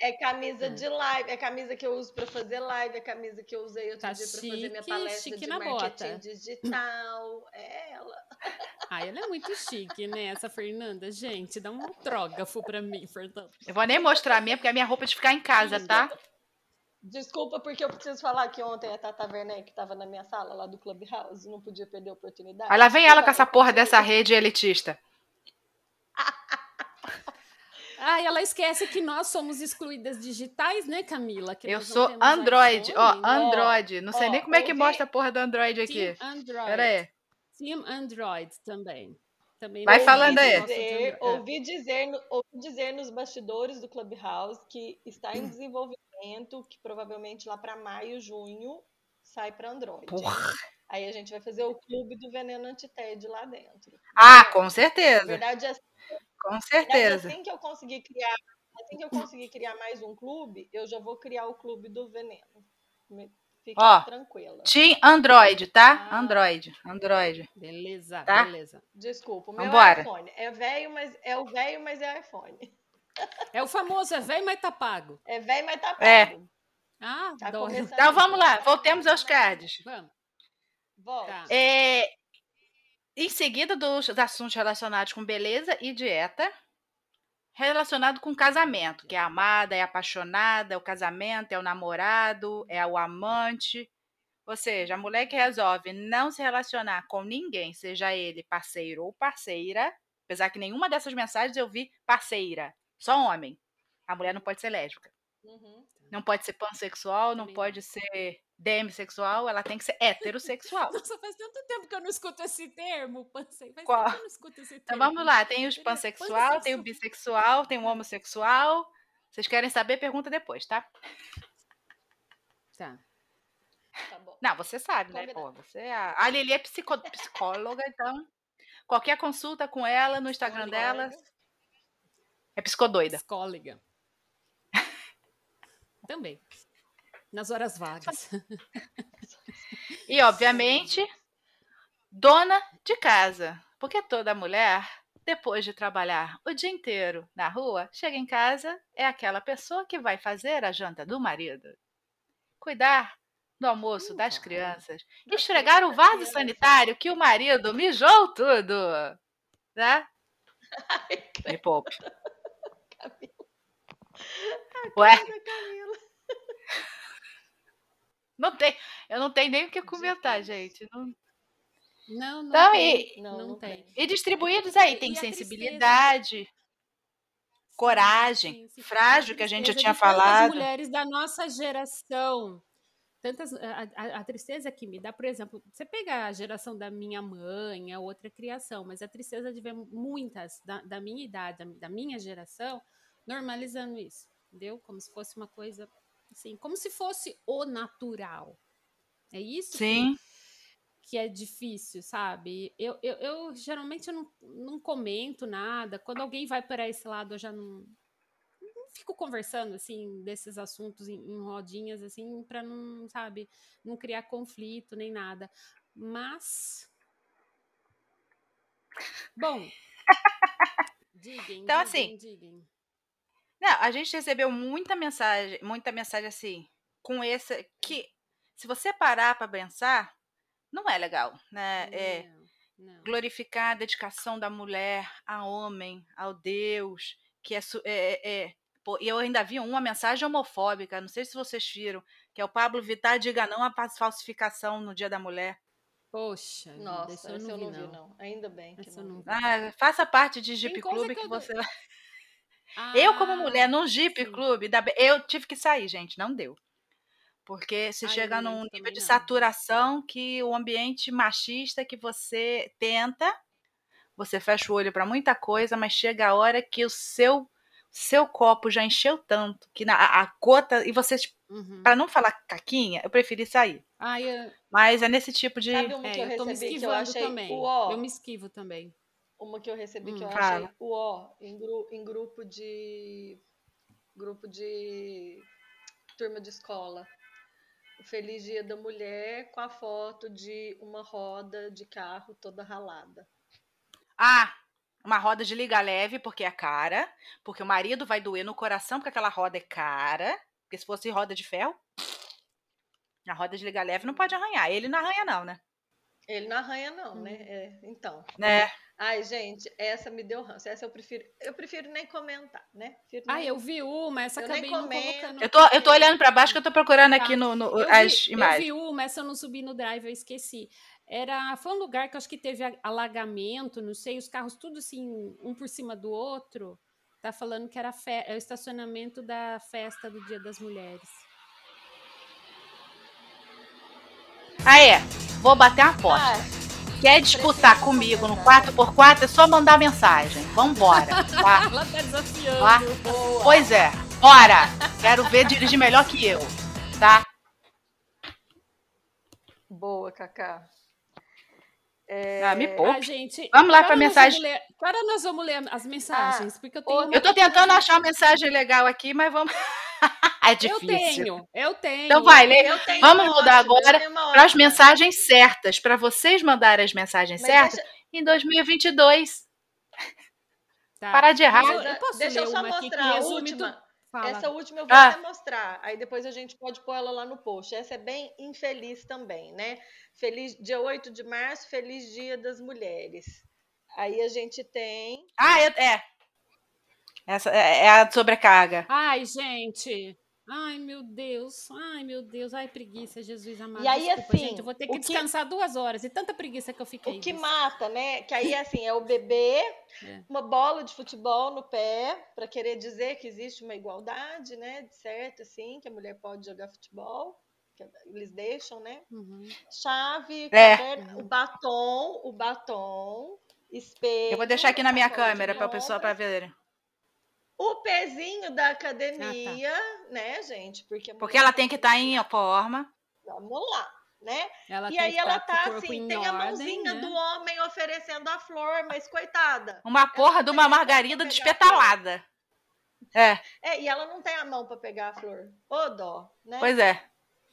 [SPEAKER 1] é camisa é. de live, é camisa que eu uso para fazer live, é camisa que eu usei outro tá dia para fazer minha palestra de marketing bota. digital. É ela.
[SPEAKER 3] Ah, ela é muito chique, né? Essa Fernanda, gente, dá um autógrafo para mim, Fernanda.
[SPEAKER 2] Eu vou nem mostrar a minha, porque a minha roupa é de ficar em casa, tá?
[SPEAKER 1] Desculpa, porque eu preciso falar que ontem a Tata Werneck estava na minha sala lá do Clubhouse, não podia perder a oportunidade.
[SPEAKER 2] Olha, lá vem ela com essa porra dessa rede elitista. *laughs*
[SPEAKER 3] Ah, ela esquece que nós somos excluídas digitais, né, Camila? Que
[SPEAKER 2] eu sou Android, ó, Android. Não sei nem como é que mostra a porra do Android aqui.
[SPEAKER 3] Team Android. Pera aí. Team Android também. também
[SPEAKER 2] Vai falando aí.
[SPEAKER 1] Dizer, ouvi, dizer, ouvi dizer nos bastidores do Clubhouse que está em desenvolvimento, que provavelmente lá para maio, junho, sai para Android.
[SPEAKER 2] Porra.
[SPEAKER 1] Aí a gente vai fazer o clube do veneno anti-TED lá dentro.
[SPEAKER 2] Ah, com certeza.
[SPEAKER 1] Na verdade, assim,
[SPEAKER 2] com certeza.
[SPEAKER 1] assim que eu conseguir criar, assim que eu conseguir criar mais um clube, eu já vou criar o clube do veneno. Fique Ó, tranquila.
[SPEAKER 2] Team Android, tá? Ah. Android, Android.
[SPEAKER 3] Beleza, tá? beleza.
[SPEAKER 1] Desculpa, o meu Vambora. é iPhone. É velho, mas é o velho, mas é iPhone. *laughs*
[SPEAKER 3] É o famoso, é velho, mas tá pago.
[SPEAKER 1] É velho, mas tá é. pago. É.
[SPEAKER 3] Ah, tá
[SPEAKER 2] então vamos lá, voltemos aos cards.
[SPEAKER 3] Vamos.
[SPEAKER 1] Volta. Tá.
[SPEAKER 2] É, em seguida dos assuntos relacionados com beleza e dieta, relacionado com casamento, que é amada, é apaixonada, é o casamento, é o namorado, é o amante. Ou seja, a mulher que resolve não se relacionar com ninguém, seja ele parceiro ou parceira, apesar que nenhuma dessas mensagens eu vi parceira, só homem. A mulher não pode ser lésbica. Uhum. Não pode ser pansexual, não pode ser demissexual, ela tem que ser heterossexual.
[SPEAKER 3] Nossa, faz tanto tempo que eu não escuto esse termo, pansexual. Faz
[SPEAKER 2] Qual? eu não escuto esse então, termo. Então vamos lá, tem os pansexual, pansexual. tem o bissexual, tem o homossexual. Vocês querem saber? Pergunta depois, tá?
[SPEAKER 3] Tá.
[SPEAKER 1] Tá bom.
[SPEAKER 2] Não, você sabe, né? Pô, você é a... a Lili é psico... psicóloga, então qualquer consulta com ela no Instagram dela é psicodoida.
[SPEAKER 3] Psicóloga. Também. Nas horas vagas.
[SPEAKER 2] E, obviamente, dona de casa. Porque toda mulher, depois de trabalhar o dia inteiro na rua, chega em casa, é aquela pessoa que vai fazer a janta do marido, cuidar do almoço das
[SPEAKER 1] Então,
[SPEAKER 2] crianças,
[SPEAKER 1] das
[SPEAKER 2] esfregar o vaso
[SPEAKER 1] crianças.
[SPEAKER 2] sanitário que o marido mijou tudo. Né? *laughs*
[SPEAKER 1] Ai,
[SPEAKER 2] Me poupe.
[SPEAKER 1] Camila.
[SPEAKER 2] Ué, *laughs* não tem, eu não tenho nem o que comentar, gente. Não-
[SPEAKER 3] Não, não
[SPEAKER 2] Então,
[SPEAKER 3] tem.
[SPEAKER 2] e,
[SPEAKER 1] Não,
[SPEAKER 3] Não tem.
[SPEAKER 2] e distribuídos aí, tem
[SPEAKER 3] e a
[SPEAKER 2] sensibilidade, coragem,
[SPEAKER 3] Sim, sim,
[SPEAKER 2] frágil, que a gente já tinha falado.
[SPEAKER 3] mulheres da nossa geração. Tantas, a, a- a tristeza que me dá, por exemplo, você pega a geração da minha mãe, a outra criação, mas a tristeza de ver muitas da, da minha idade, da, da minha geração, normalizando isso, entendeu? Como se fosse uma coisa assim, como se fosse o natural. É isso que-
[SPEAKER 2] Sim.
[SPEAKER 3] que é difícil, sabe? Eu, eu, eu geralmente eu não, não comento nada. Quando alguém vai para esse lado, eu já não, não fico conversando assim desses assuntos em, em rodinhas assim para não, sabe, não criar conflito nem nada. Mas bom, *laughs*
[SPEAKER 2] Então, assim. Não, a gente recebeu muita mensagem, muita mensagem assim, com esse que se você parar para pensar, não é legal, né? É
[SPEAKER 3] Não, não.
[SPEAKER 2] glorificar a dedicação da mulher a homem, ao Deus, que é, é, é- é- pô, e eu ainda vi uma mensagem homofóbica, não sei se vocês viram, que é o Pablo Vittar diga não à fa- falsificação no Dia da Mulher.
[SPEAKER 3] Poxa,
[SPEAKER 1] Nossa,
[SPEAKER 3] isso eu não
[SPEAKER 1] eu
[SPEAKER 3] vi
[SPEAKER 1] não vi,
[SPEAKER 3] não.
[SPEAKER 1] não. Ainda bem que
[SPEAKER 3] Essa eu
[SPEAKER 1] não
[SPEAKER 3] não.
[SPEAKER 2] Ah, faça parte de Jeep Clube
[SPEAKER 3] que
[SPEAKER 2] que
[SPEAKER 3] eu
[SPEAKER 2] você Eu, como mulher,
[SPEAKER 3] Ah,
[SPEAKER 2] num Jeep
[SPEAKER 3] sim.
[SPEAKER 2] Bem- eu tive que sair, gente, não deu. Porque se
[SPEAKER 3] Ah, eu
[SPEAKER 2] chega
[SPEAKER 3] não
[SPEAKER 2] num nível de
[SPEAKER 3] não.
[SPEAKER 2] saturação que o ambiente machista que você tenta, você fecha o olho para muita coisa, mas chega a hora que o seu seu copo já encheu tanto que na, a, a gota e você
[SPEAKER 3] Uhum.
[SPEAKER 2] para não falar caquinha, eu preferi sair.
[SPEAKER 3] Ah, eu,
[SPEAKER 2] Mas é nesse tipo de
[SPEAKER 1] Sabe que
[SPEAKER 3] é,
[SPEAKER 1] eu
[SPEAKER 3] eu tô me
[SPEAKER 1] recebi que eu
[SPEAKER 3] esquivando
[SPEAKER 1] achei
[SPEAKER 3] também. Eu me esquivo também.
[SPEAKER 1] Uma que eu recebi que
[SPEAKER 3] Hum.
[SPEAKER 1] eu
[SPEAKER 2] Fala.
[SPEAKER 1] achei o ó em, gru- em grupo de grupo de turma de escola. O Feliz Dia da Mulher com a foto de uma roda de carro toda ralada.
[SPEAKER 2] Ah, uma roda de liga leve, porque é cara. Porque o marido vai doer no coração, porque aquela roda é cara. Porque se fosse roda de ferro, a roda de liga leve não pode arranhar. Ele não arranha, não, né?
[SPEAKER 1] Ele não arranha não, né?
[SPEAKER 3] Hum.
[SPEAKER 1] É, então.
[SPEAKER 2] Né?
[SPEAKER 1] Ai, gente, essa me deu ranço. Essa eu prefiro, eu prefiro nem comentar, né? Prefiro
[SPEAKER 3] Ah,
[SPEAKER 1] nem-
[SPEAKER 3] eu vi uma, essa
[SPEAKER 1] Eu nem
[SPEAKER 3] acabei não
[SPEAKER 1] comento.
[SPEAKER 3] colocando.
[SPEAKER 2] Eu tô, eu tô olhando pra baixo que eu tô procurando aqui
[SPEAKER 3] Tá.
[SPEAKER 2] no, no-
[SPEAKER 3] Eu
[SPEAKER 2] as
[SPEAKER 3] vi, eu
[SPEAKER 2] imagens.
[SPEAKER 3] vi uma, essa eu não subi no drive, eu esqueci. Era, foi um lugar que eu acho que teve a- alagamento, não sei, os carros tudo assim, um por cima do outro. Tá falando que era fe- é o estacionamento da festa do Dia das Mulheres.
[SPEAKER 2] Ah, é. Vou bater uma aposta.
[SPEAKER 1] Ah,
[SPEAKER 2] Quer disputar comigo no 4x4 é só mandar mensagem. Vambora, tá? *laughs*
[SPEAKER 3] Ela tá desafiando.
[SPEAKER 2] Tá?
[SPEAKER 1] boa.
[SPEAKER 2] Pois é. Bora! Quero ver dirigir melhor que eu, tá?
[SPEAKER 1] Boa, Cacá.
[SPEAKER 2] Ah, me
[SPEAKER 3] Ah,
[SPEAKER 2] poupe.
[SPEAKER 3] gente,
[SPEAKER 2] Vamos lá
[SPEAKER 3] hora nós
[SPEAKER 2] mensagem.
[SPEAKER 3] ler- hora nós vamos ler as mensagens? porque eu tenho
[SPEAKER 2] Eu
[SPEAKER 3] que
[SPEAKER 2] tentando achar uma mensagem legal aqui, mas vamos. *laughs* é
[SPEAKER 3] Eu
[SPEAKER 2] difícil.
[SPEAKER 3] tenho, eu tenho.
[SPEAKER 2] Então vai, lê.
[SPEAKER 1] Eu tenho
[SPEAKER 2] Vamos mudar
[SPEAKER 1] eu
[SPEAKER 2] agora para as mensagens certas, para vocês mandarem as mensagens
[SPEAKER 1] Mas
[SPEAKER 2] certas
[SPEAKER 1] deixa-
[SPEAKER 2] em 2022.
[SPEAKER 3] Tá.
[SPEAKER 2] Parar de errar.
[SPEAKER 3] Eu,
[SPEAKER 1] ah,
[SPEAKER 3] eu posso
[SPEAKER 1] deixa eu só mostrar a última.
[SPEAKER 3] Fala.
[SPEAKER 1] Essa última eu vou
[SPEAKER 2] Ah.
[SPEAKER 1] até mostrar. Aí depois a gente pode pôr ela lá no post. Essa é bem infeliz também, né? Feliz dia 8 de março, feliz dia das mulheres. Aí a gente tem.
[SPEAKER 2] Ah, é. é. Essa é é a sobrecarga.
[SPEAKER 3] Ai, gente. Ai, meu Deus. Ai, meu Deus. Ai, preguiça, Jesus amado.
[SPEAKER 1] E aí,
[SPEAKER 3] Desculpa,
[SPEAKER 1] assim,
[SPEAKER 3] gente. Eu vou ter que
[SPEAKER 1] que-
[SPEAKER 3] descansar duas horas. E tanta preguiça que eu fiquei.
[SPEAKER 1] O que
[SPEAKER 3] disso.
[SPEAKER 1] mata, né? Que aí, assim, é o bebê,
[SPEAKER 3] É.
[SPEAKER 1] uma bola de futebol no pé, para querer dizer que existe uma igualdade, né? De certo, assim, que a mulher pode jogar futebol, eles deixam, né?
[SPEAKER 3] Uhum.
[SPEAKER 1] Chave,
[SPEAKER 2] É.
[SPEAKER 1] o batom, o batom, espelho.
[SPEAKER 2] Eu vou deixar aqui na minha câmera para a pessoa para ver.
[SPEAKER 1] O pezinho da academia, né, gente? Porque, a
[SPEAKER 2] Porque ela tem que estar em forma.
[SPEAKER 1] Vamos lá, né?
[SPEAKER 3] Ela
[SPEAKER 1] e aí
[SPEAKER 3] que
[SPEAKER 1] ela
[SPEAKER 3] o
[SPEAKER 1] tá assim,
[SPEAKER 3] em
[SPEAKER 1] tem a
[SPEAKER 3] ordem,
[SPEAKER 1] mãozinha
[SPEAKER 3] né?
[SPEAKER 1] do homem oferecendo a flor, mas coitada.
[SPEAKER 2] Uma porra de uma margarida despetalada. É,
[SPEAKER 1] É, e ela não tem a mão para pegar a flor. Ô dó, né?
[SPEAKER 2] pois é.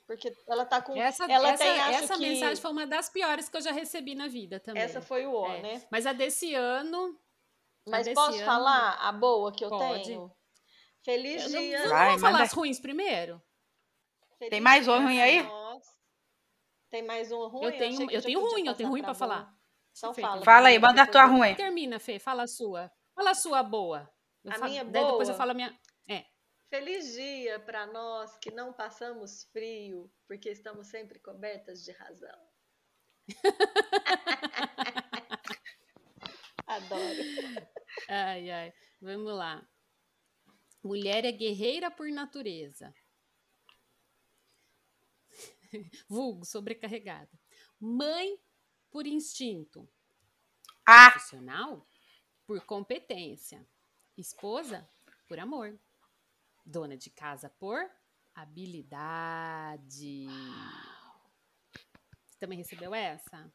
[SPEAKER 1] Porque ela tá com.
[SPEAKER 3] Essa,
[SPEAKER 1] ela
[SPEAKER 3] essa,
[SPEAKER 1] tem,
[SPEAKER 3] essa
[SPEAKER 1] que...
[SPEAKER 3] mensagem foi uma das piores que eu já recebi na vida também.
[SPEAKER 1] Essa foi o ó,
[SPEAKER 3] É.
[SPEAKER 1] né?
[SPEAKER 3] Mas a desse ano.
[SPEAKER 1] Mas
[SPEAKER 3] desse
[SPEAKER 1] posso
[SPEAKER 3] ano-
[SPEAKER 1] falar a boa que eu
[SPEAKER 3] Pode.
[SPEAKER 1] tenho? Feliz
[SPEAKER 3] Eu
[SPEAKER 1] dia.
[SPEAKER 3] não
[SPEAKER 2] Vai,
[SPEAKER 3] vamos falar
[SPEAKER 2] manda.
[SPEAKER 3] as ruins primeiro?
[SPEAKER 1] Feliz
[SPEAKER 2] Tem mais um
[SPEAKER 1] dia
[SPEAKER 2] ruim aí?
[SPEAKER 1] nós. Tem mais um ruim?
[SPEAKER 3] Eu tenho, eu
[SPEAKER 1] já
[SPEAKER 3] tenho ruim, eu tenho ruim
[SPEAKER 1] boa.
[SPEAKER 3] falar.
[SPEAKER 1] Então
[SPEAKER 3] Fê,
[SPEAKER 1] fala.
[SPEAKER 2] Fala aí, manda a tua
[SPEAKER 1] eu-
[SPEAKER 2] ruim.
[SPEAKER 3] Termina, Fê, fala a sua. Fala a sua boa. Eu
[SPEAKER 1] A
[SPEAKER 3] falo-
[SPEAKER 1] minha
[SPEAKER 3] daí depois eu
[SPEAKER 1] boa?
[SPEAKER 3] falo a minha. É.
[SPEAKER 1] Feliz dia para nós que não passamos frio, porque estamos sempre cobertas de razão. *laughs* Adoro.
[SPEAKER 3] Ai, ai. Vamos lá. Mulher é guerreira por natureza. *laughs* Vulgo, sobrecarregada. Mãe por instinto.
[SPEAKER 2] Ah,
[SPEAKER 3] Profissional por competência. Esposa por amor. Dona de casa por habilidade. Você também recebeu essa?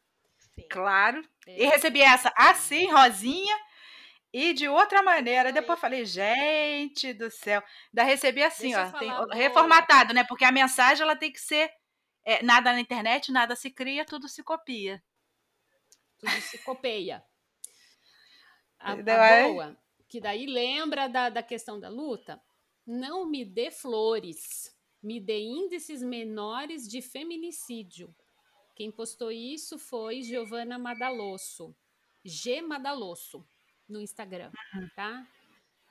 [SPEAKER 1] Sim.
[SPEAKER 2] claro. E
[SPEAKER 3] É.
[SPEAKER 2] recebi essa assim, rosinha, e de outra maneira.
[SPEAKER 1] Oi.
[SPEAKER 2] Depois falei, gente do céu. Da recebi assim,
[SPEAKER 3] Deixa
[SPEAKER 2] ó, tem- reformatado, né? Porque a mensagem ela tem que ser é, nada na internet, nada se cria, tudo se copia.
[SPEAKER 3] tudo se copeia. A, a?
[SPEAKER 2] É.
[SPEAKER 3] boa, que daí lembra da, da questão da luta, não me dê flores, me dê índices menores de feminicídio. Quem postou isso foi Giovana Madalosso, G Madalosso, no Instagram, tá?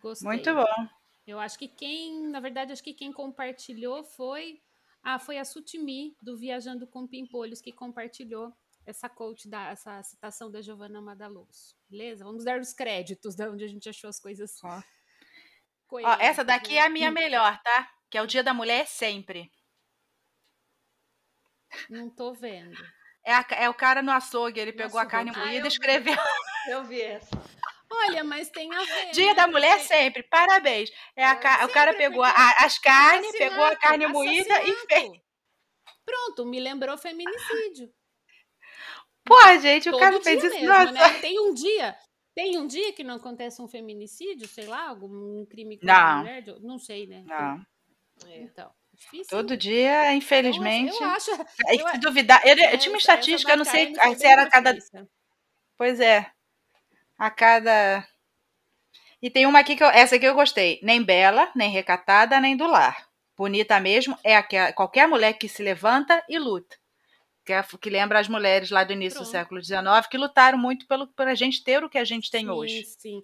[SPEAKER 3] Gostei.
[SPEAKER 2] Muito bom.
[SPEAKER 3] Eu acho que quem, na verdade, acho que quem compartilhou foi. Ah, foi a Sutimi, do Viajando com Pimpolhos, que compartilhou essa coach, da, essa citação da Giovanna Madaloso. Beleza? Vamos dar os créditos de onde a gente achou as coisas.
[SPEAKER 2] Ó. Ó, essa daqui é a minha melhor, tá? Que é o Dia da Mulher sempre.
[SPEAKER 3] Não tô vendo.
[SPEAKER 2] É, a- é o cara no açougue, ele
[SPEAKER 3] No
[SPEAKER 2] pegou a carne
[SPEAKER 1] Ah,
[SPEAKER 2] moída
[SPEAKER 1] eu
[SPEAKER 2] e
[SPEAKER 1] vi.
[SPEAKER 2] escreveu
[SPEAKER 1] Eu vi essa.
[SPEAKER 3] Olha, mas tem a ver.
[SPEAKER 2] Dia
[SPEAKER 3] né?
[SPEAKER 2] da Mulher sempre, parabéns. É a ca- O cara
[SPEAKER 3] Sempre,
[SPEAKER 2] pegou a- as carnes, pegou a carne moída e fez.
[SPEAKER 3] Pronto, me lembrou feminicídio.
[SPEAKER 2] Pô, gente, o
[SPEAKER 3] Todo
[SPEAKER 2] cara
[SPEAKER 3] dia
[SPEAKER 2] fez isso.
[SPEAKER 3] mesmo,
[SPEAKER 2] Nossa.
[SPEAKER 3] né? Tem um dia, tem um dia que não acontece um feminicídio, sei lá, algum crime contra
[SPEAKER 2] Não.
[SPEAKER 3] a mulher, não sei, né?
[SPEAKER 2] Não,
[SPEAKER 3] Então, difícil.
[SPEAKER 2] todo dia, infelizmente.
[SPEAKER 3] Eu acho.
[SPEAKER 2] É,
[SPEAKER 3] eu-
[SPEAKER 2] se duvidar, eu, eu
[SPEAKER 3] essa-
[SPEAKER 2] tinha uma estatística, eu não sei se era a cada. Pois é. A cada. E tem uma aqui que eu, essa aqui eu gostei. Nem bela, nem recatada, nem do lar. Bonita mesmo é aquela, qualquer mulher que se levanta e luta. Que, é- que lembra as mulheres lá do início do
[SPEAKER 3] Pronto.
[SPEAKER 2] século XIX que lutaram muito pelo, para a gente ter o que a gente tem
[SPEAKER 3] Sim,
[SPEAKER 2] hoje.
[SPEAKER 3] sim.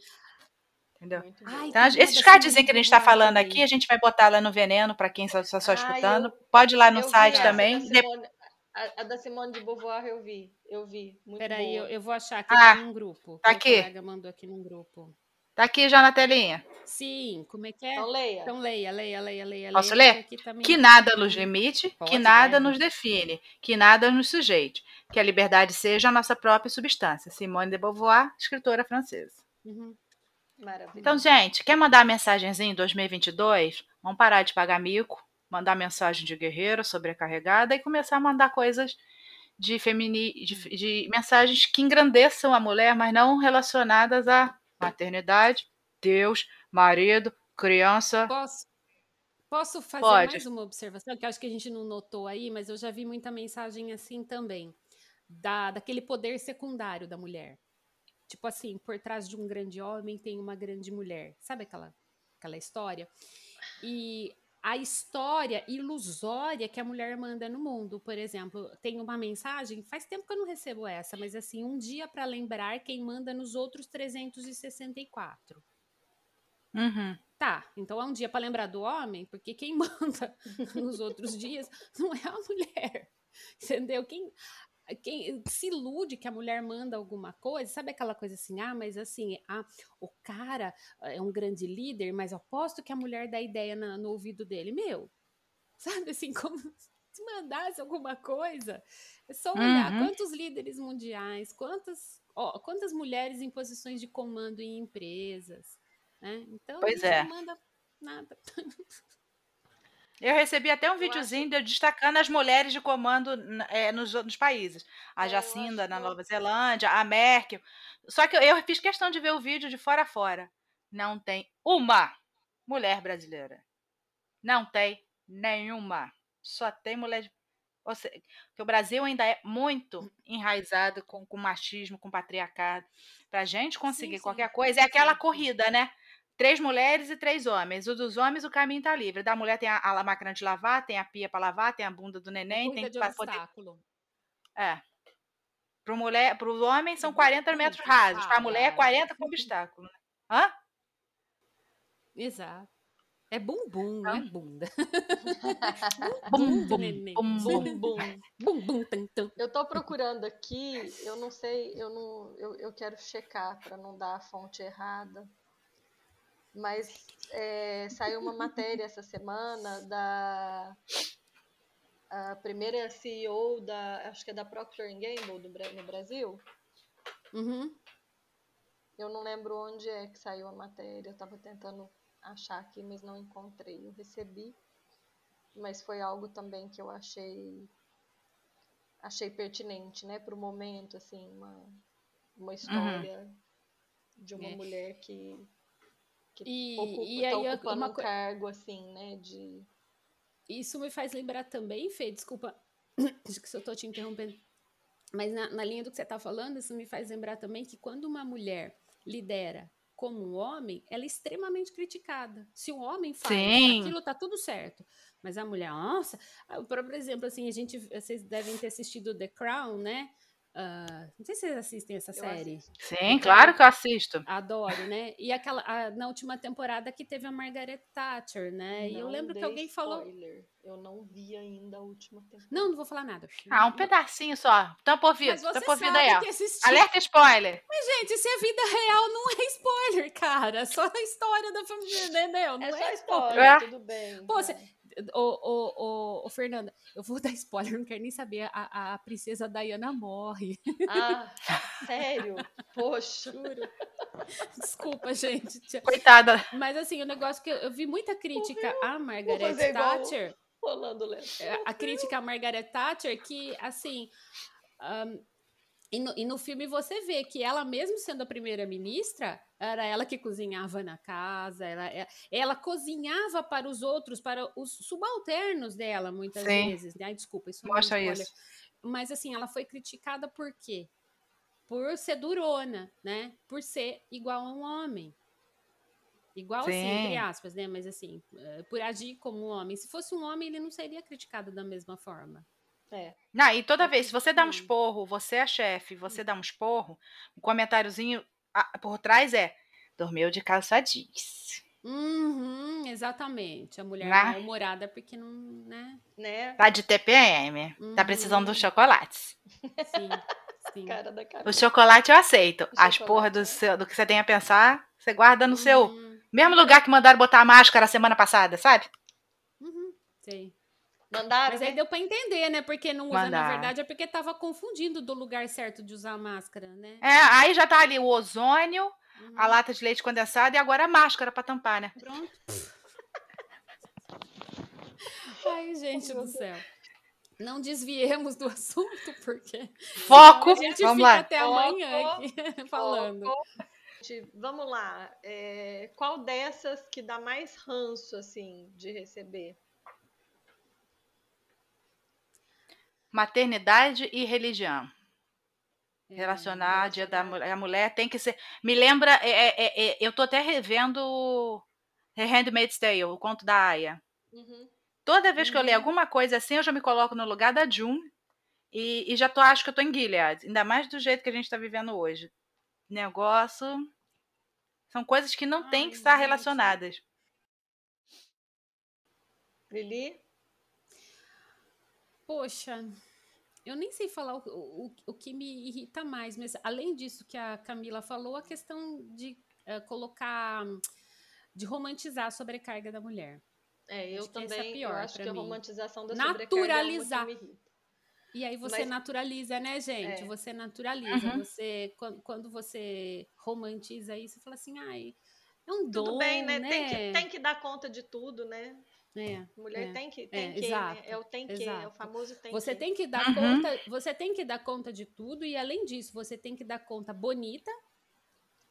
[SPEAKER 2] Entendeu?
[SPEAKER 3] Ai.
[SPEAKER 2] Então,
[SPEAKER 3] uma
[SPEAKER 2] esses cardzinhos que a gente
[SPEAKER 3] de
[SPEAKER 2] está falando aqui, a gente vai botar lá no veneno para quem está só, só
[SPEAKER 1] Ah,
[SPEAKER 2] escutando.
[SPEAKER 1] eu-
[SPEAKER 2] Pode ir lá no site também.
[SPEAKER 1] Simone- a, a da Simone de Beauvoir eu vi. Eu vi. Muito
[SPEAKER 3] Peraí, eu,
[SPEAKER 1] boa.
[SPEAKER 3] eu vou achar aqui
[SPEAKER 2] Ah,
[SPEAKER 3] num grupo.
[SPEAKER 2] tá aqui.
[SPEAKER 3] colega mandou aqui num grupo.
[SPEAKER 2] Tá aqui já na telinha.
[SPEAKER 3] Sim, como é que é?
[SPEAKER 1] Então leia.
[SPEAKER 3] Então leia, leia, leia, leia.
[SPEAKER 2] Posso
[SPEAKER 3] leia,
[SPEAKER 2] ler?
[SPEAKER 3] aqui também-
[SPEAKER 2] Que nada nos limite, que
[SPEAKER 3] Pode,
[SPEAKER 2] nada
[SPEAKER 3] vai.
[SPEAKER 2] nos define, que nada nos sujeite, que a liberdade seja a nossa própria substância. Simone de Beauvoir, escritora francesa.
[SPEAKER 3] Uhum.
[SPEAKER 1] Maravilha.
[SPEAKER 2] Então, gente, quer mandar mensagenzinha em 2022? Vamos parar de pagar mico, mandar mensagem de guerreira sobrecarregada e começar a mandar coisas de femini, de, de mensagens que engrandeçam a mulher, mas não relacionadas à maternidade, Deus, marido, criança.
[SPEAKER 3] Posso, posso fazer
[SPEAKER 2] Pode.
[SPEAKER 3] mais uma observação que acho que a gente não notou aí, mas eu já vi muita mensagem assim também, da, daquele poder secundário da mulher. Tipo assim, por trás de um grande homem tem uma grande mulher. Sabe aquela, aquela história? E a história ilusória que a mulher manda no mundo, por exemplo, tem uma mensagem, faz tempo que eu não recebo essa, mas assim, um dia para lembrar quem manda nos outros 364.
[SPEAKER 2] Uhum.
[SPEAKER 3] Tá, então é um dia para lembrar do homem, porque quem *laughs* manda nos outros dias não é a mulher. Entendeu? Quem, quem se ilude que a mulher manda alguma coisa, sabe aquela coisa assim, ah, mas assim, ah, o cara é um grande líder, mas eu aposto que a mulher dá ideia na- no ouvido dele. Meu, *laughs* sabe assim, como se mandasse alguma coisa, é só olhar
[SPEAKER 2] Uhum.
[SPEAKER 3] quantos líderes mundiais, quantas, ó, quantas mulheres em posições de comando em empresas, né? Então,
[SPEAKER 2] Pois é.
[SPEAKER 3] não manda nada. *laughs*
[SPEAKER 2] Eu recebi até um videozinho de eu destacando as mulheres de comando é, nos, nos países. A Jacinda
[SPEAKER 1] acho
[SPEAKER 2] na Nova Zelândia, a Merkel. Só que eu, eu fiz questão de ver o vídeo de fora a fora. Não tem uma mulher brasileira. Não tem nenhuma. só tem mulher de. Ou seja, que o Brasil ainda é muito enraizado com, com machismo, com patriarcado. Para a gente conseguir sim, sim. qualquer coisa, é aquela corrida, né? Três mulheres e três homens. O dos homens, o caminho está livre. Da mulher tem a, a máquina de lavar, tem a pia para lavar, tem a bunda do neném, tem
[SPEAKER 3] de obstáculo.
[SPEAKER 2] Poder... É. Para mulher, para os homens são 40 metros rasos. Para a mulher é 40 com obstáculo. Né? Hã?
[SPEAKER 3] Exato. É bumbum, não é bunda. *laughs*
[SPEAKER 2] bum, bum, neném. bum, bum, bum.
[SPEAKER 3] bum, bum, tum, tum.
[SPEAKER 1] Eu tô procurando aqui, eu não sei, eu não, eu, eu quero checar para não dar a fonte errada. Mas é, saiu uma matéria essa semana da a primeira CEO da, acho que é da Procter Gamble do, no Brasil.
[SPEAKER 3] Uhum.
[SPEAKER 1] Eu não lembro onde é que saiu a matéria, eu estava tentando achar aqui, mas não encontrei. Eu recebi, mas foi algo também que eu achei achei pertinente, né, para o momento, assim, uma, uma história uhum. de uma é. mulher que, que e, ocupa, e tá aí, ocupando uma... um cargo, assim, né, de...
[SPEAKER 3] Isso me faz lembrar também, Fê, desculpa *coughs* se eu estou te interrompendo, mas na, na linha do que você está falando, isso me faz lembrar também que quando uma mulher lidera como um homem, ela é extremamente criticada. Se o homem faz Sim. aquilo, tá tudo certo. Mas a mulher, nossa, ah, por exemplo, assim, a gente, vocês devem ter assistido The Crown, né? Uh, não sei se vocês assistem essa eu série.
[SPEAKER 2] Assisto. Sim, claro que eu assisto.
[SPEAKER 3] Adoro, né? E aquela a, na última temporada que teve a Margaret Thatcher, né? Não e eu lembro que alguém
[SPEAKER 1] spoiler. falou. Eu não vi ainda a última temporada.
[SPEAKER 3] Não, não vou falar nada.
[SPEAKER 2] Ah, um pedacinho só. Tampa ouvido. Tampa ouvido aí, ó. Alerta spoiler.
[SPEAKER 3] Mas, gente, se a vida real não é spoiler, cara. Só a história da família, entendeu? Não
[SPEAKER 1] é, é só spoiler. É. Tudo bem.
[SPEAKER 3] Pô, você Ô, ô, ô, ô, Fernanda, eu vou *laughs* dar spoiler, não quero nem saber. A, a princesa Diana morre.
[SPEAKER 1] Ah, *laughs* sério? Poxa.
[SPEAKER 3] Juro. Desculpa, gente.
[SPEAKER 2] Coitada.
[SPEAKER 3] Mas assim, o negócio que eu, eu vi muita crítica a Margaret Thatcher.
[SPEAKER 1] Rolando
[SPEAKER 3] é, A crítica a Margaret Thatcher, que assim. Um, e no, e no filme você vê que ela, mesmo sendo a primeira-ministra, era ela que cozinhava na casa, ela, é, ela cozinhava para os outros, para os subalternos dela, muitas Sim. vezes. Né? Ai, desculpa, isso
[SPEAKER 2] Mostra não é isso.
[SPEAKER 3] Mas assim, ela foi criticada por quê? Por ser durona, né? Por ser igual a um homem. Igual Sim. assim, entre aspas, né? Mas assim, eh, por agir como um homem. Se fosse um homem, ele não seria criticado da mesma forma.
[SPEAKER 1] É.
[SPEAKER 2] Não, e toda vez, se você dá um esporro, você é chefe, você dá um esporro, um comentáriozinho por trás é dormiu de calça jeans.
[SPEAKER 3] Uhum, exatamente. A mulher né? mal-humorada porque não, né?
[SPEAKER 1] né?
[SPEAKER 2] Tá de TPM. Uhum. Tá precisando dos chocolates.
[SPEAKER 3] Sim, sim. *laughs*
[SPEAKER 1] Cara da
[SPEAKER 2] o chocolate eu aceito. As porra do, seu, do que você tem a pensar, você guarda no uhum. seu mesmo lugar que mandaram botar a máscara semana passada, sabe?
[SPEAKER 3] Uhum, sei.
[SPEAKER 1] Mandaram,
[SPEAKER 3] Mas aí né? deu para entender, né? Porque não usa, Mandar. na verdade, é porque tava confundindo do lugar certo de usar a máscara, né?
[SPEAKER 2] É, aí já tá ali o ozônio, uhum. a lata de leite condensado e agora a máscara para tampar, né?
[SPEAKER 3] Pronto. *laughs* Ai, gente do céu. Não desviemos do *laughs* assunto, porque.
[SPEAKER 2] Foco!
[SPEAKER 3] A gente
[SPEAKER 2] Vamos
[SPEAKER 3] fica
[SPEAKER 2] lá.
[SPEAKER 3] até Foco. amanhã aqui *laughs* falando. Foco.
[SPEAKER 1] Vamos lá. É, qual dessas que dá mais ranço, assim, de receber?
[SPEAKER 2] Maternidade e religião. É, Relacionar a dia da mulher, a mulher tem que ser. Me lembra, é, é, é eu tô até revendo The Handmaid's Tale, o conto da Aya.
[SPEAKER 1] Uhum.
[SPEAKER 2] Toda vez
[SPEAKER 1] uhum.
[SPEAKER 2] que eu leio uhum. alguma coisa assim, eu já me coloco no lugar da June e, e já tô, acho que eu tô em Gilead, ainda mais do jeito que a gente está vivendo hoje. Negócio. São coisas que não têm que estar relacionadas.
[SPEAKER 1] Lili?
[SPEAKER 3] Poxa, eu nem sei falar o, o, o que me irrita mais, mas além disso que a Camila falou, a questão de uh, colocar, de romantizar a sobrecarga da mulher.
[SPEAKER 1] É, eu acho também.
[SPEAKER 3] é pior
[SPEAKER 1] eu acho que
[SPEAKER 3] mim.
[SPEAKER 1] a romantização da
[SPEAKER 3] naturalizar.
[SPEAKER 1] sobrecarga é me irrita.
[SPEAKER 3] E aí você mas, naturaliza, né, gente? É. Você naturaliza. Uhum. Você, quando, quando, você romantiza isso, você fala assim, ai, é um
[SPEAKER 1] tudo
[SPEAKER 3] dom,
[SPEAKER 1] bem,
[SPEAKER 3] né?
[SPEAKER 1] né? Tem, que, tem que dar conta de tudo, né?
[SPEAKER 3] É,
[SPEAKER 1] Mulher
[SPEAKER 3] é,
[SPEAKER 1] tem que, tem
[SPEAKER 3] é,
[SPEAKER 1] que,
[SPEAKER 3] exato,
[SPEAKER 1] né? É o tem que, é o famoso tem
[SPEAKER 3] você
[SPEAKER 1] que.
[SPEAKER 3] tem que dar uhum. conta, você tem que dar conta de tudo e além disso, você tem que dar conta bonita,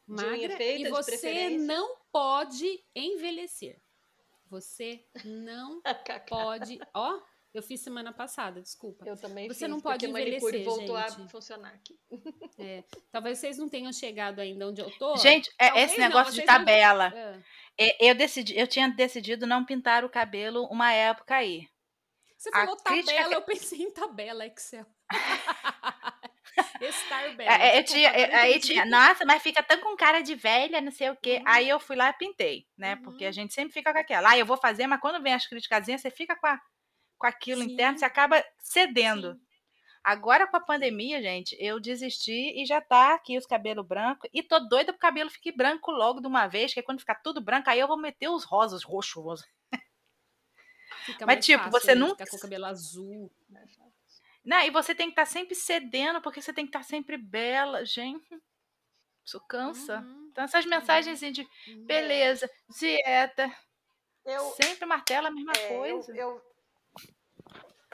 [SPEAKER 3] magra
[SPEAKER 1] feita,
[SPEAKER 3] e você não pode envelhecer. Você não *laughs* pode, ó, Eu fiz semana passada, desculpa.
[SPEAKER 1] Eu também
[SPEAKER 3] Você
[SPEAKER 1] fiz,
[SPEAKER 3] não pode envelhecer,
[SPEAKER 1] voltou
[SPEAKER 3] gente.
[SPEAKER 1] a funcionar aqui.
[SPEAKER 3] É, talvez vocês não tenham chegado ainda onde eu tô.
[SPEAKER 2] Gente, é,
[SPEAKER 3] Talvez
[SPEAKER 2] esse
[SPEAKER 3] não,
[SPEAKER 2] negócio de
[SPEAKER 3] vocês não-
[SPEAKER 2] tabela.
[SPEAKER 3] É.
[SPEAKER 2] é, Eu, decidi, eu tinha decidido não pintar o cabelo uma época aí.
[SPEAKER 3] Você
[SPEAKER 2] A
[SPEAKER 3] falou
[SPEAKER 2] crítica
[SPEAKER 3] tabela,
[SPEAKER 2] que-
[SPEAKER 3] eu pensei em tabela Excel. *laughs* Estar bem.
[SPEAKER 2] É, é, eu tinha, eu- aí tinha, nossa, mas fica tão com cara de velha, não sei o quê.
[SPEAKER 3] Uhum.
[SPEAKER 2] Aí eu fui lá e pintei, né? Porque a
[SPEAKER 3] Uhum.
[SPEAKER 2] gente sempre fica com aquela. Ah, eu vou fazer, mas quando vem as criticazinhas, você fica com, a, com aquilo interno,
[SPEAKER 3] Sim.
[SPEAKER 2] você acaba cedendo.
[SPEAKER 3] Sim.
[SPEAKER 2] Agora com a pandemia, gente, eu desisti e já tá aqui os cabelos brancos. E tô doida pro cabelo fique branco logo de uma vez, que aí quando ficar tudo branco, aí eu vou meter os rosas, roxo, rosa. *laughs*
[SPEAKER 3] Fica
[SPEAKER 2] Mas,
[SPEAKER 3] mais
[SPEAKER 2] tipo,
[SPEAKER 3] fácil,
[SPEAKER 2] você
[SPEAKER 3] né?
[SPEAKER 2] nunca-
[SPEAKER 3] Ficar com o cabelo azul.
[SPEAKER 2] Não, e você tem que estar sempre cedendo, porque você tem que estar sempre bela. Gente, isso cansa.
[SPEAKER 3] Uhum,
[SPEAKER 2] Então, essas mensagens assim de
[SPEAKER 3] uhum.
[SPEAKER 2] beleza, dieta,
[SPEAKER 1] Eu,
[SPEAKER 2] sempre martela a mesma
[SPEAKER 1] É, eu-
[SPEAKER 2] coisa.
[SPEAKER 1] eu-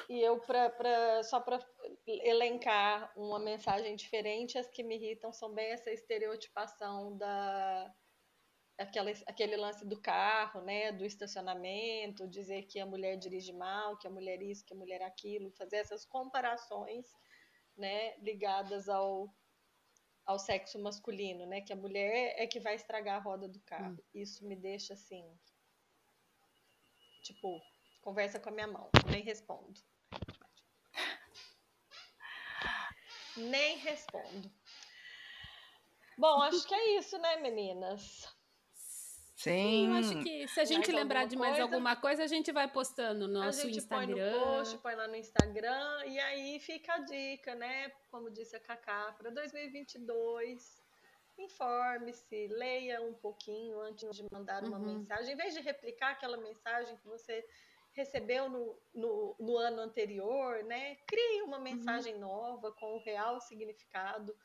[SPEAKER 1] e eu, pra, pra- só para elencar uma mensagem diferente, as que me irritam são bem essa estereotipação da aquela, aquele lance do carro, né, do estacionamento, dizer que a mulher dirige mal, que a mulher isso, que a mulher aquilo, fazer essas comparações, né, ligadas ao ao sexo masculino, né, que a mulher é que vai estragar a roda do carro. Isso me deixa assim, tipo, conversa com a minha mão, nem respondo. Nem respondo. Bom, acho que é isso, né, meninas?
[SPEAKER 2] Sim.
[SPEAKER 3] Eu acho que se a gente
[SPEAKER 1] Mais
[SPEAKER 3] lembrar de mais
[SPEAKER 1] coisa?
[SPEAKER 3] alguma coisa, a gente vai postando no
[SPEAKER 1] a
[SPEAKER 3] nosso
[SPEAKER 1] gente põe
[SPEAKER 3] Instagram.
[SPEAKER 1] no post, põe lá no Instagram, e aí fica a dica, né? Como disse a Cacá, para 2022, informe-se, leia um pouquinho antes de mandar uma
[SPEAKER 3] Uhum.
[SPEAKER 1] mensagem. Em vez de replicar aquela mensagem que você recebeu no, no, no ano anterior, né? Crie uma mensagem nova com o real significado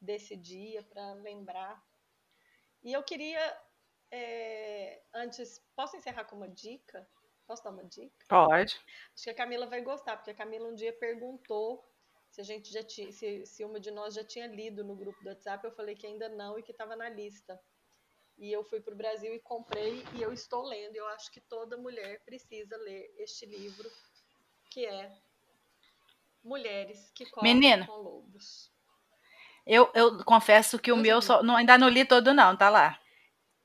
[SPEAKER 1] desse dia para lembrar. E eu queria, é, antes, posso encerrar com uma dica? Posso dar uma dica?
[SPEAKER 2] Pode.
[SPEAKER 1] Acho que a Camila vai gostar, porque a Camila um dia perguntou se a gente já tinha, se, se uma de nós já tinha lido no grupo do WhatsApp. Eu falei que ainda não e que estava na lista. E eu fui para o Brasil e comprei e eu estou lendo. E eu acho que toda mulher precisa ler este livro, que é Mulheres que correm com lobos.
[SPEAKER 2] Eu, eu confesso que o meu
[SPEAKER 1] me
[SPEAKER 2] só, não, ainda não li todo, não, tá lá.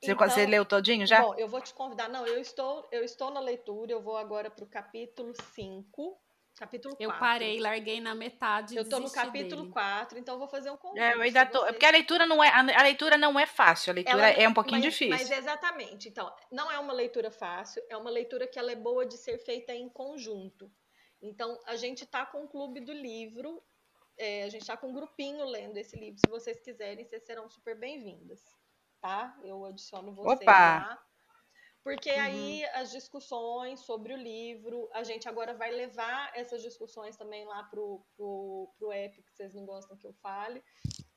[SPEAKER 2] Você,
[SPEAKER 1] Então,
[SPEAKER 2] você leu todinho já?
[SPEAKER 1] Bom, eu vou te convidar. Não, eu estou, eu estou na leitura. Eu vou agora para o capítulo 5. Capítulo 4.
[SPEAKER 3] Eu parei, larguei na metade.
[SPEAKER 1] Eu tô no capítulo
[SPEAKER 3] dele.
[SPEAKER 1] 4, então eu vou fazer um convite.
[SPEAKER 2] É, eu ainda tô. Porque a leitura não é, a leitura não é fácil, a leitura
[SPEAKER 1] Ela-
[SPEAKER 2] é um pouquinho
[SPEAKER 1] mas,
[SPEAKER 2] difícil.
[SPEAKER 1] Mas exatamente. Então, não é uma leitura fácil, é uma leitura que ela é boa de ser feita em conjunto. Então, a gente tá com o clube do livro, é, a gente tá com um grupinho lendo esse livro. Se vocês quiserem, vocês serão super bem-vindas, tá? Eu adiciono vocês
[SPEAKER 2] Opa!
[SPEAKER 1] lá. Porque
[SPEAKER 3] Uhum.
[SPEAKER 1] aí as discussões sobre o livro, a gente agora vai levar essas discussões também lá pro, pro, pro app, que vocês não gostam que eu fale.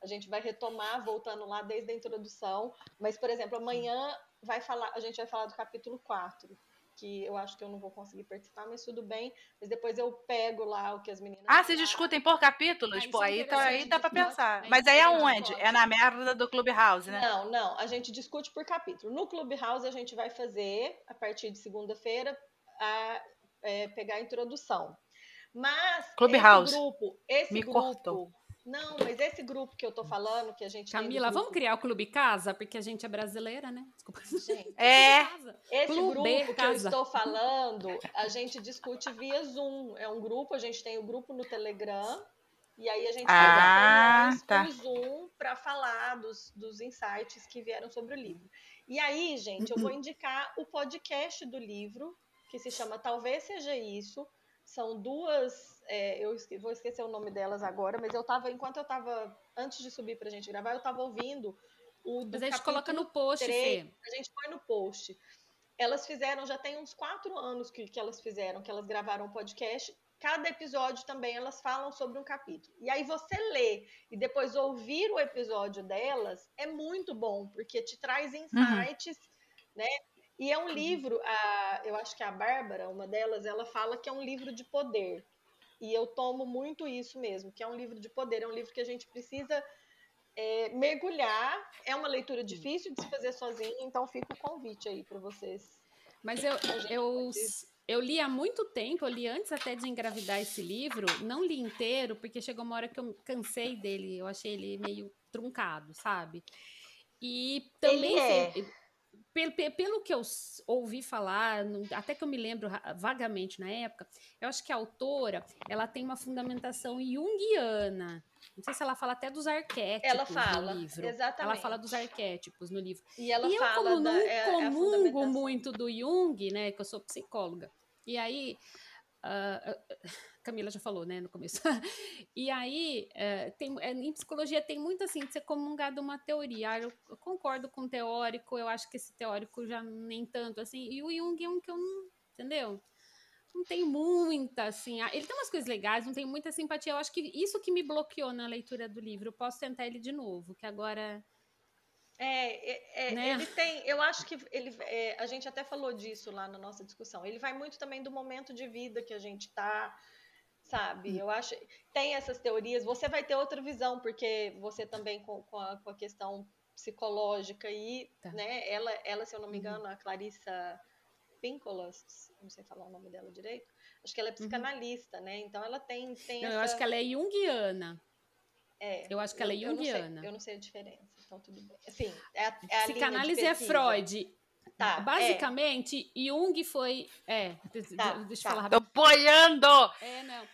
[SPEAKER 1] A gente vai retomar, voltando lá desde a introdução. Mas, por exemplo, amanhã vai falar, a gente vai falar do capítulo 4, que eu acho que eu não vou conseguir participar, mas tudo bem. Mas depois eu pego lá o que as meninas.
[SPEAKER 2] Ah, vocês discutem por capítulos?
[SPEAKER 3] Ah,
[SPEAKER 2] Pô,
[SPEAKER 3] é
[SPEAKER 2] aí, tá, aí dá pra pensar.
[SPEAKER 3] É
[SPEAKER 2] Mas aí é
[SPEAKER 3] interessante,
[SPEAKER 2] onde? É na merda do Clubhouse, né?
[SPEAKER 1] Não, não, a gente discute por capítulo. No Clubhouse a gente vai fazer, a partir de segunda-feira, a é, pegar a introdução. Mas
[SPEAKER 2] Clubhouse.
[SPEAKER 1] esse grupo, esse
[SPEAKER 2] Me
[SPEAKER 1] grupo,
[SPEAKER 2] cortou.
[SPEAKER 1] Não, mas esse grupo que eu tô falando, que a gente
[SPEAKER 3] Camila, vamos
[SPEAKER 1] grupo-
[SPEAKER 3] criar o Clube Casa? Porque a gente é brasileira, né? Desculpa.
[SPEAKER 1] Gente, *laughs*
[SPEAKER 2] É.
[SPEAKER 3] Casa.
[SPEAKER 1] Esse
[SPEAKER 3] Clube
[SPEAKER 1] grupo que eu
[SPEAKER 3] Casa.
[SPEAKER 1] estou falando, a gente discute via Zoom. É um grupo, a gente tem o grupo no Telegram. E aí a gente
[SPEAKER 2] Ah,
[SPEAKER 1] faz
[SPEAKER 2] tá.
[SPEAKER 1] Zoom para falar dos, dos insights que vieram sobre o livro. E aí, gente, eu vou *clears throat* indicar o podcast do livro, que se chama Talvez Seja Isso. São duas, é, eu esque- vou esquecer o nome delas agora, mas eu tava, enquanto eu tava, antes de subir pra gente gravar, eu tava ouvindo o do
[SPEAKER 3] Mas a gente coloca no post,
[SPEAKER 1] três.
[SPEAKER 3] Fê.
[SPEAKER 1] a gente põe no post. Elas fizeram, já tem uns quatro anos que, que elas fizeram, que elas gravaram um podcast. Cada episódio também elas falam sobre um capítulo. E aí você lê e depois ouvir o episódio delas é muito bom, porque te traz insights, né? E é um livro, a, eu acho que a Bárbara, uma delas, ela fala que é um livro de poder. E eu tomo muito isso mesmo, que é um livro de poder, é um livro que a gente precisa é, mergulhar. É uma leitura difícil de se fazer sozinha, então fica o convite aí para vocês.
[SPEAKER 3] Mas eu, eu, eu li há muito tempo, eu li antes até de engravidar esse livro, não li inteiro, porque chegou uma hora que eu cansei dele, eu achei ele meio truncado, sabe? E também. Ele é. Pelo, pelo que eu ouvi falar, até que eu me lembro vagamente na época, eu acho que a autora ela tem uma fundamentação junguiana. Não sei se ela fala até dos arquétipos ela fala, no livro. Exatamente. Ela fala dos arquétipos no livro.
[SPEAKER 1] E ela
[SPEAKER 3] e
[SPEAKER 1] fala
[SPEAKER 3] eu, como da, não é, comungo é muito do Jung, né? Que eu sou psicóloga. E aí, uh, Camila já falou, né, no começo. *laughs* e aí, uh, tem, é, em psicologia tem muito assim de ser comungado uma teoria. Ah, eu, eu, concordo com o teórico, eu acho que esse teórico já nem tanto assim. E o Jung é um que eu não, entendeu? não tem muita, assim. Ele tem umas coisas legais, não tem muita simpatia. Eu acho que isso que me bloqueou na leitura do livro. Eu posso tentar ele de novo, que agora.
[SPEAKER 1] É, é, é né? ele tem. Eu acho que ele. É, a gente até falou disso lá na nossa discussão. Ele vai muito também do momento de vida que a gente tá, sabe? Hum. Eu acho. Tem essas teorias. Você vai ter outra visão, porque você também com, com, a, com a questão psicológica e, tá. né? Ela, ela, se eu não me uhum. engano, a Clarissa Píncolas, não sei falar o nome dela direito, acho que ela é uhum. psicanalista, uhum. né? Então ela tem. tem
[SPEAKER 3] não,
[SPEAKER 1] essa...
[SPEAKER 3] Eu acho que ela é junguiana.
[SPEAKER 1] É,
[SPEAKER 3] eu acho que ela é junguiana.
[SPEAKER 1] Eu não, sei, eu não sei a diferença, então tudo bem. Assim, é a,
[SPEAKER 3] é a Psicanálise é Freud. Tá, Basicamente, é. Jung foi. É, tá, deixa eu tá. falar.
[SPEAKER 2] Tô boiando!
[SPEAKER 3] É, não.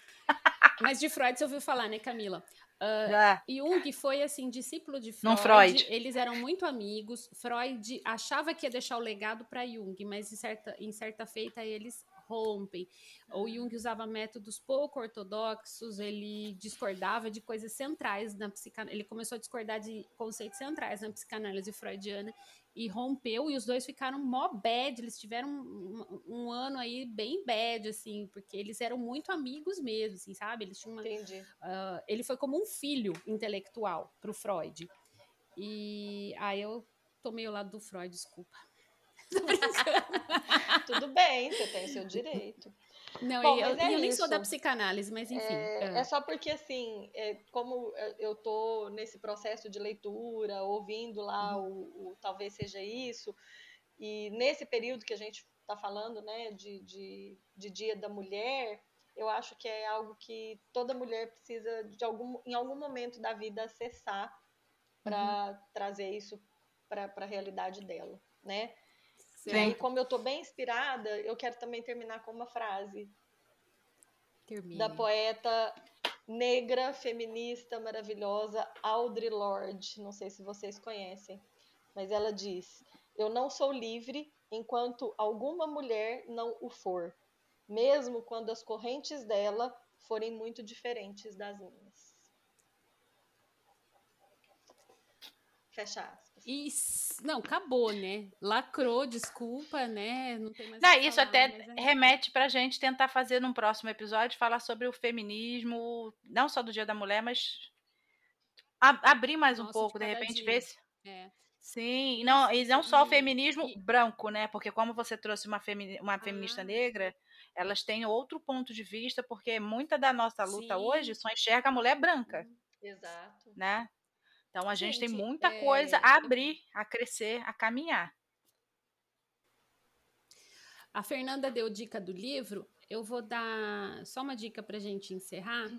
[SPEAKER 3] Mas de Freud você ouviu falar, né, Camila? Uh, Jung foi assim discípulo de Freud. Não Freud. Eles eram muito amigos. Freud achava que ia deixar o legado para Jung, mas em certa, em certa feita eles rompem. O Jung usava métodos pouco ortodoxos, ele discordava de coisas centrais na psicanálise. Ele começou a discordar de conceitos centrais na psicanálise freudiana e rompeu, e os dois ficaram mó bad, eles tiveram um, um, ano aí bem bad, assim, porque eles eram muito amigos mesmo, assim, sabe? Eles tinham uma,
[SPEAKER 1] Entendi.
[SPEAKER 3] Uh, ele foi como um filho intelectual pro Freud. E aí eu tomei o lado do Freud, desculpa. *laughs*
[SPEAKER 1] Tudo bem, você tem o seu direito.
[SPEAKER 3] Não, Bom, eu, é eu nem sou da psicanálise, mas enfim.
[SPEAKER 1] É, é. é só porque, assim, é, como eu tô nesse processo de leitura, ouvindo lá uhum. o, o, Talvez Seja Isso, e nesse período que a gente está falando, né, de, de, de Dia da Mulher, eu acho que é algo que toda mulher precisa, de algum, em algum momento da vida, acessar para uhum. trazer isso para a realidade dela, né? E como eu estou bem inspirada, eu quero também terminar com uma frase Termine. da poeta negra, feminista, maravilhosa Audre Lorde. Não sei se vocês conhecem, mas ela diz: Eu não sou livre enquanto alguma mulher não o for, mesmo quando as correntes dela forem muito diferentes das minhas. Fecha aspas.
[SPEAKER 3] Isso, não, acabou, né? Lacrou, desculpa, né? Não tem mais.
[SPEAKER 2] Não, isso falar, até é... remete para a gente tentar fazer num próximo episódio falar sobre o feminismo, não só do Dia da Mulher, mas abrir mais Nossa, um pouco, de, de repente, dia. ver se. É. Sim, não, e não só o feminismo e... branco, né? Porque como você trouxe uma, femi... uma feminista ah. negra, elas têm outro ponto de vista, porque muita da nossa luta Sim. hoje só enxerga a mulher branca.
[SPEAKER 1] Exato.
[SPEAKER 2] Né? Então a gente, gente tem muita é... coisa a abrir, a crescer, a caminhar.
[SPEAKER 3] A Fernanda deu dica do livro. Eu vou dar só uma dica para a gente encerrar,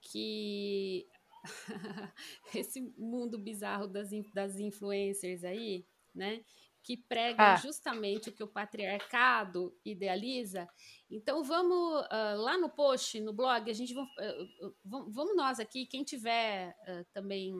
[SPEAKER 3] que *laughs* esse mundo bizarro das, das influencers aí, né? Que pregam ah. justamente o que o patriarcado idealiza. Então vamos uh, lá no post, no blog, a gente uh, uh, vamos nós aqui, quem tiver também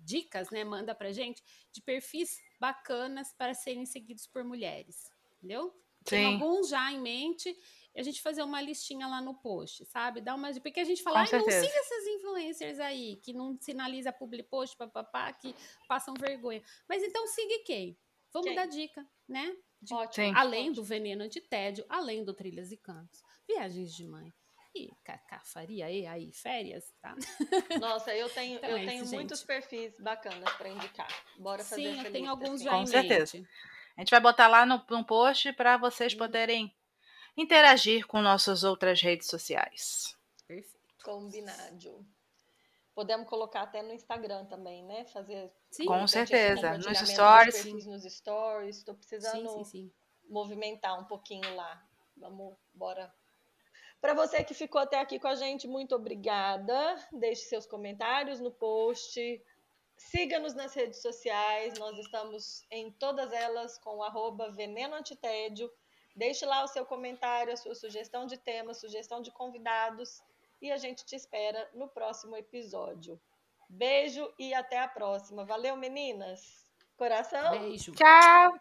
[SPEAKER 3] dicas, né, manda pra gente, de perfis bacanas para serem seguidos por mulheres, entendeu? Sim. Tem alguns já em mente, a gente fazer uma listinha lá no post, sabe? Dá uma porque a gente fala, ai, não siga essas influencers aí, que não sinaliza public post, papapá, que passam vergonha. Mas então siga quem? Vamos quem? dar dica, né? De, Ótimo. Além do veneno antitédio, além do trilhas e cantos, viagens de mãe, e Cacá faria aí, aí férias, tá?
[SPEAKER 1] Nossa, eu tenho, então eu é tenho isso, muitos gente. perfis bacanas para indicar. Bora fazer
[SPEAKER 3] Sim,
[SPEAKER 1] essa
[SPEAKER 3] eu tenho alguns já
[SPEAKER 2] Com certeza. A gente vai botar lá no, no post para vocês hum. poderem interagir com nossas outras redes sociais.
[SPEAKER 1] Perfeito. Combinado. Podemos colocar até no Instagram também, né? Fazer
[SPEAKER 2] sim, com certeza. Nos stories.
[SPEAKER 1] Nos stories. Estou precisando sim, sim, movimentar um pouquinho lá. Vamos, bora. Para você que ficou até aqui com a gente, muito obrigada. Deixe seus comentários no post. Siga-nos nas redes sociais, nós estamos em todas elas com arroba veneno antitédio. Deixe lá o seu comentário, a sua sugestão de tema, sugestão de convidados e a gente te espera no próximo episódio. Beijo e até a próxima. Valeu, meninas! Coração?
[SPEAKER 3] Beijo.
[SPEAKER 2] Tchau.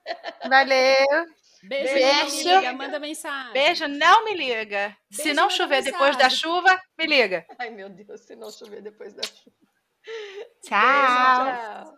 [SPEAKER 2] Valeu.
[SPEAKER 3] Beijo.
[SPEAKER 2] Beijo.
[SPEAKER 3] Não me liga, manda mensagem.
[SPEAKER 2] Beijo, não me liga. se
[SPEAKER 3] Beijo,
[SPEAKER 2] não
[SPEAKER 3] manda
[SPEAKER 2] chover depois da
[SPEAKER 3] mensagem.
[SPEAKER 2] chuva, me liga.
[SPEAKER 1] Ai, meu Deus, se não chover depois da chuva.
[SPEAKER 2] Tchau.
[SPEAKER 1] Beijo, tchau.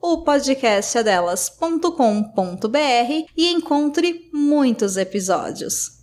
[SPEAKER 4] o podcastadelas.com.br e encontre muitos episódios.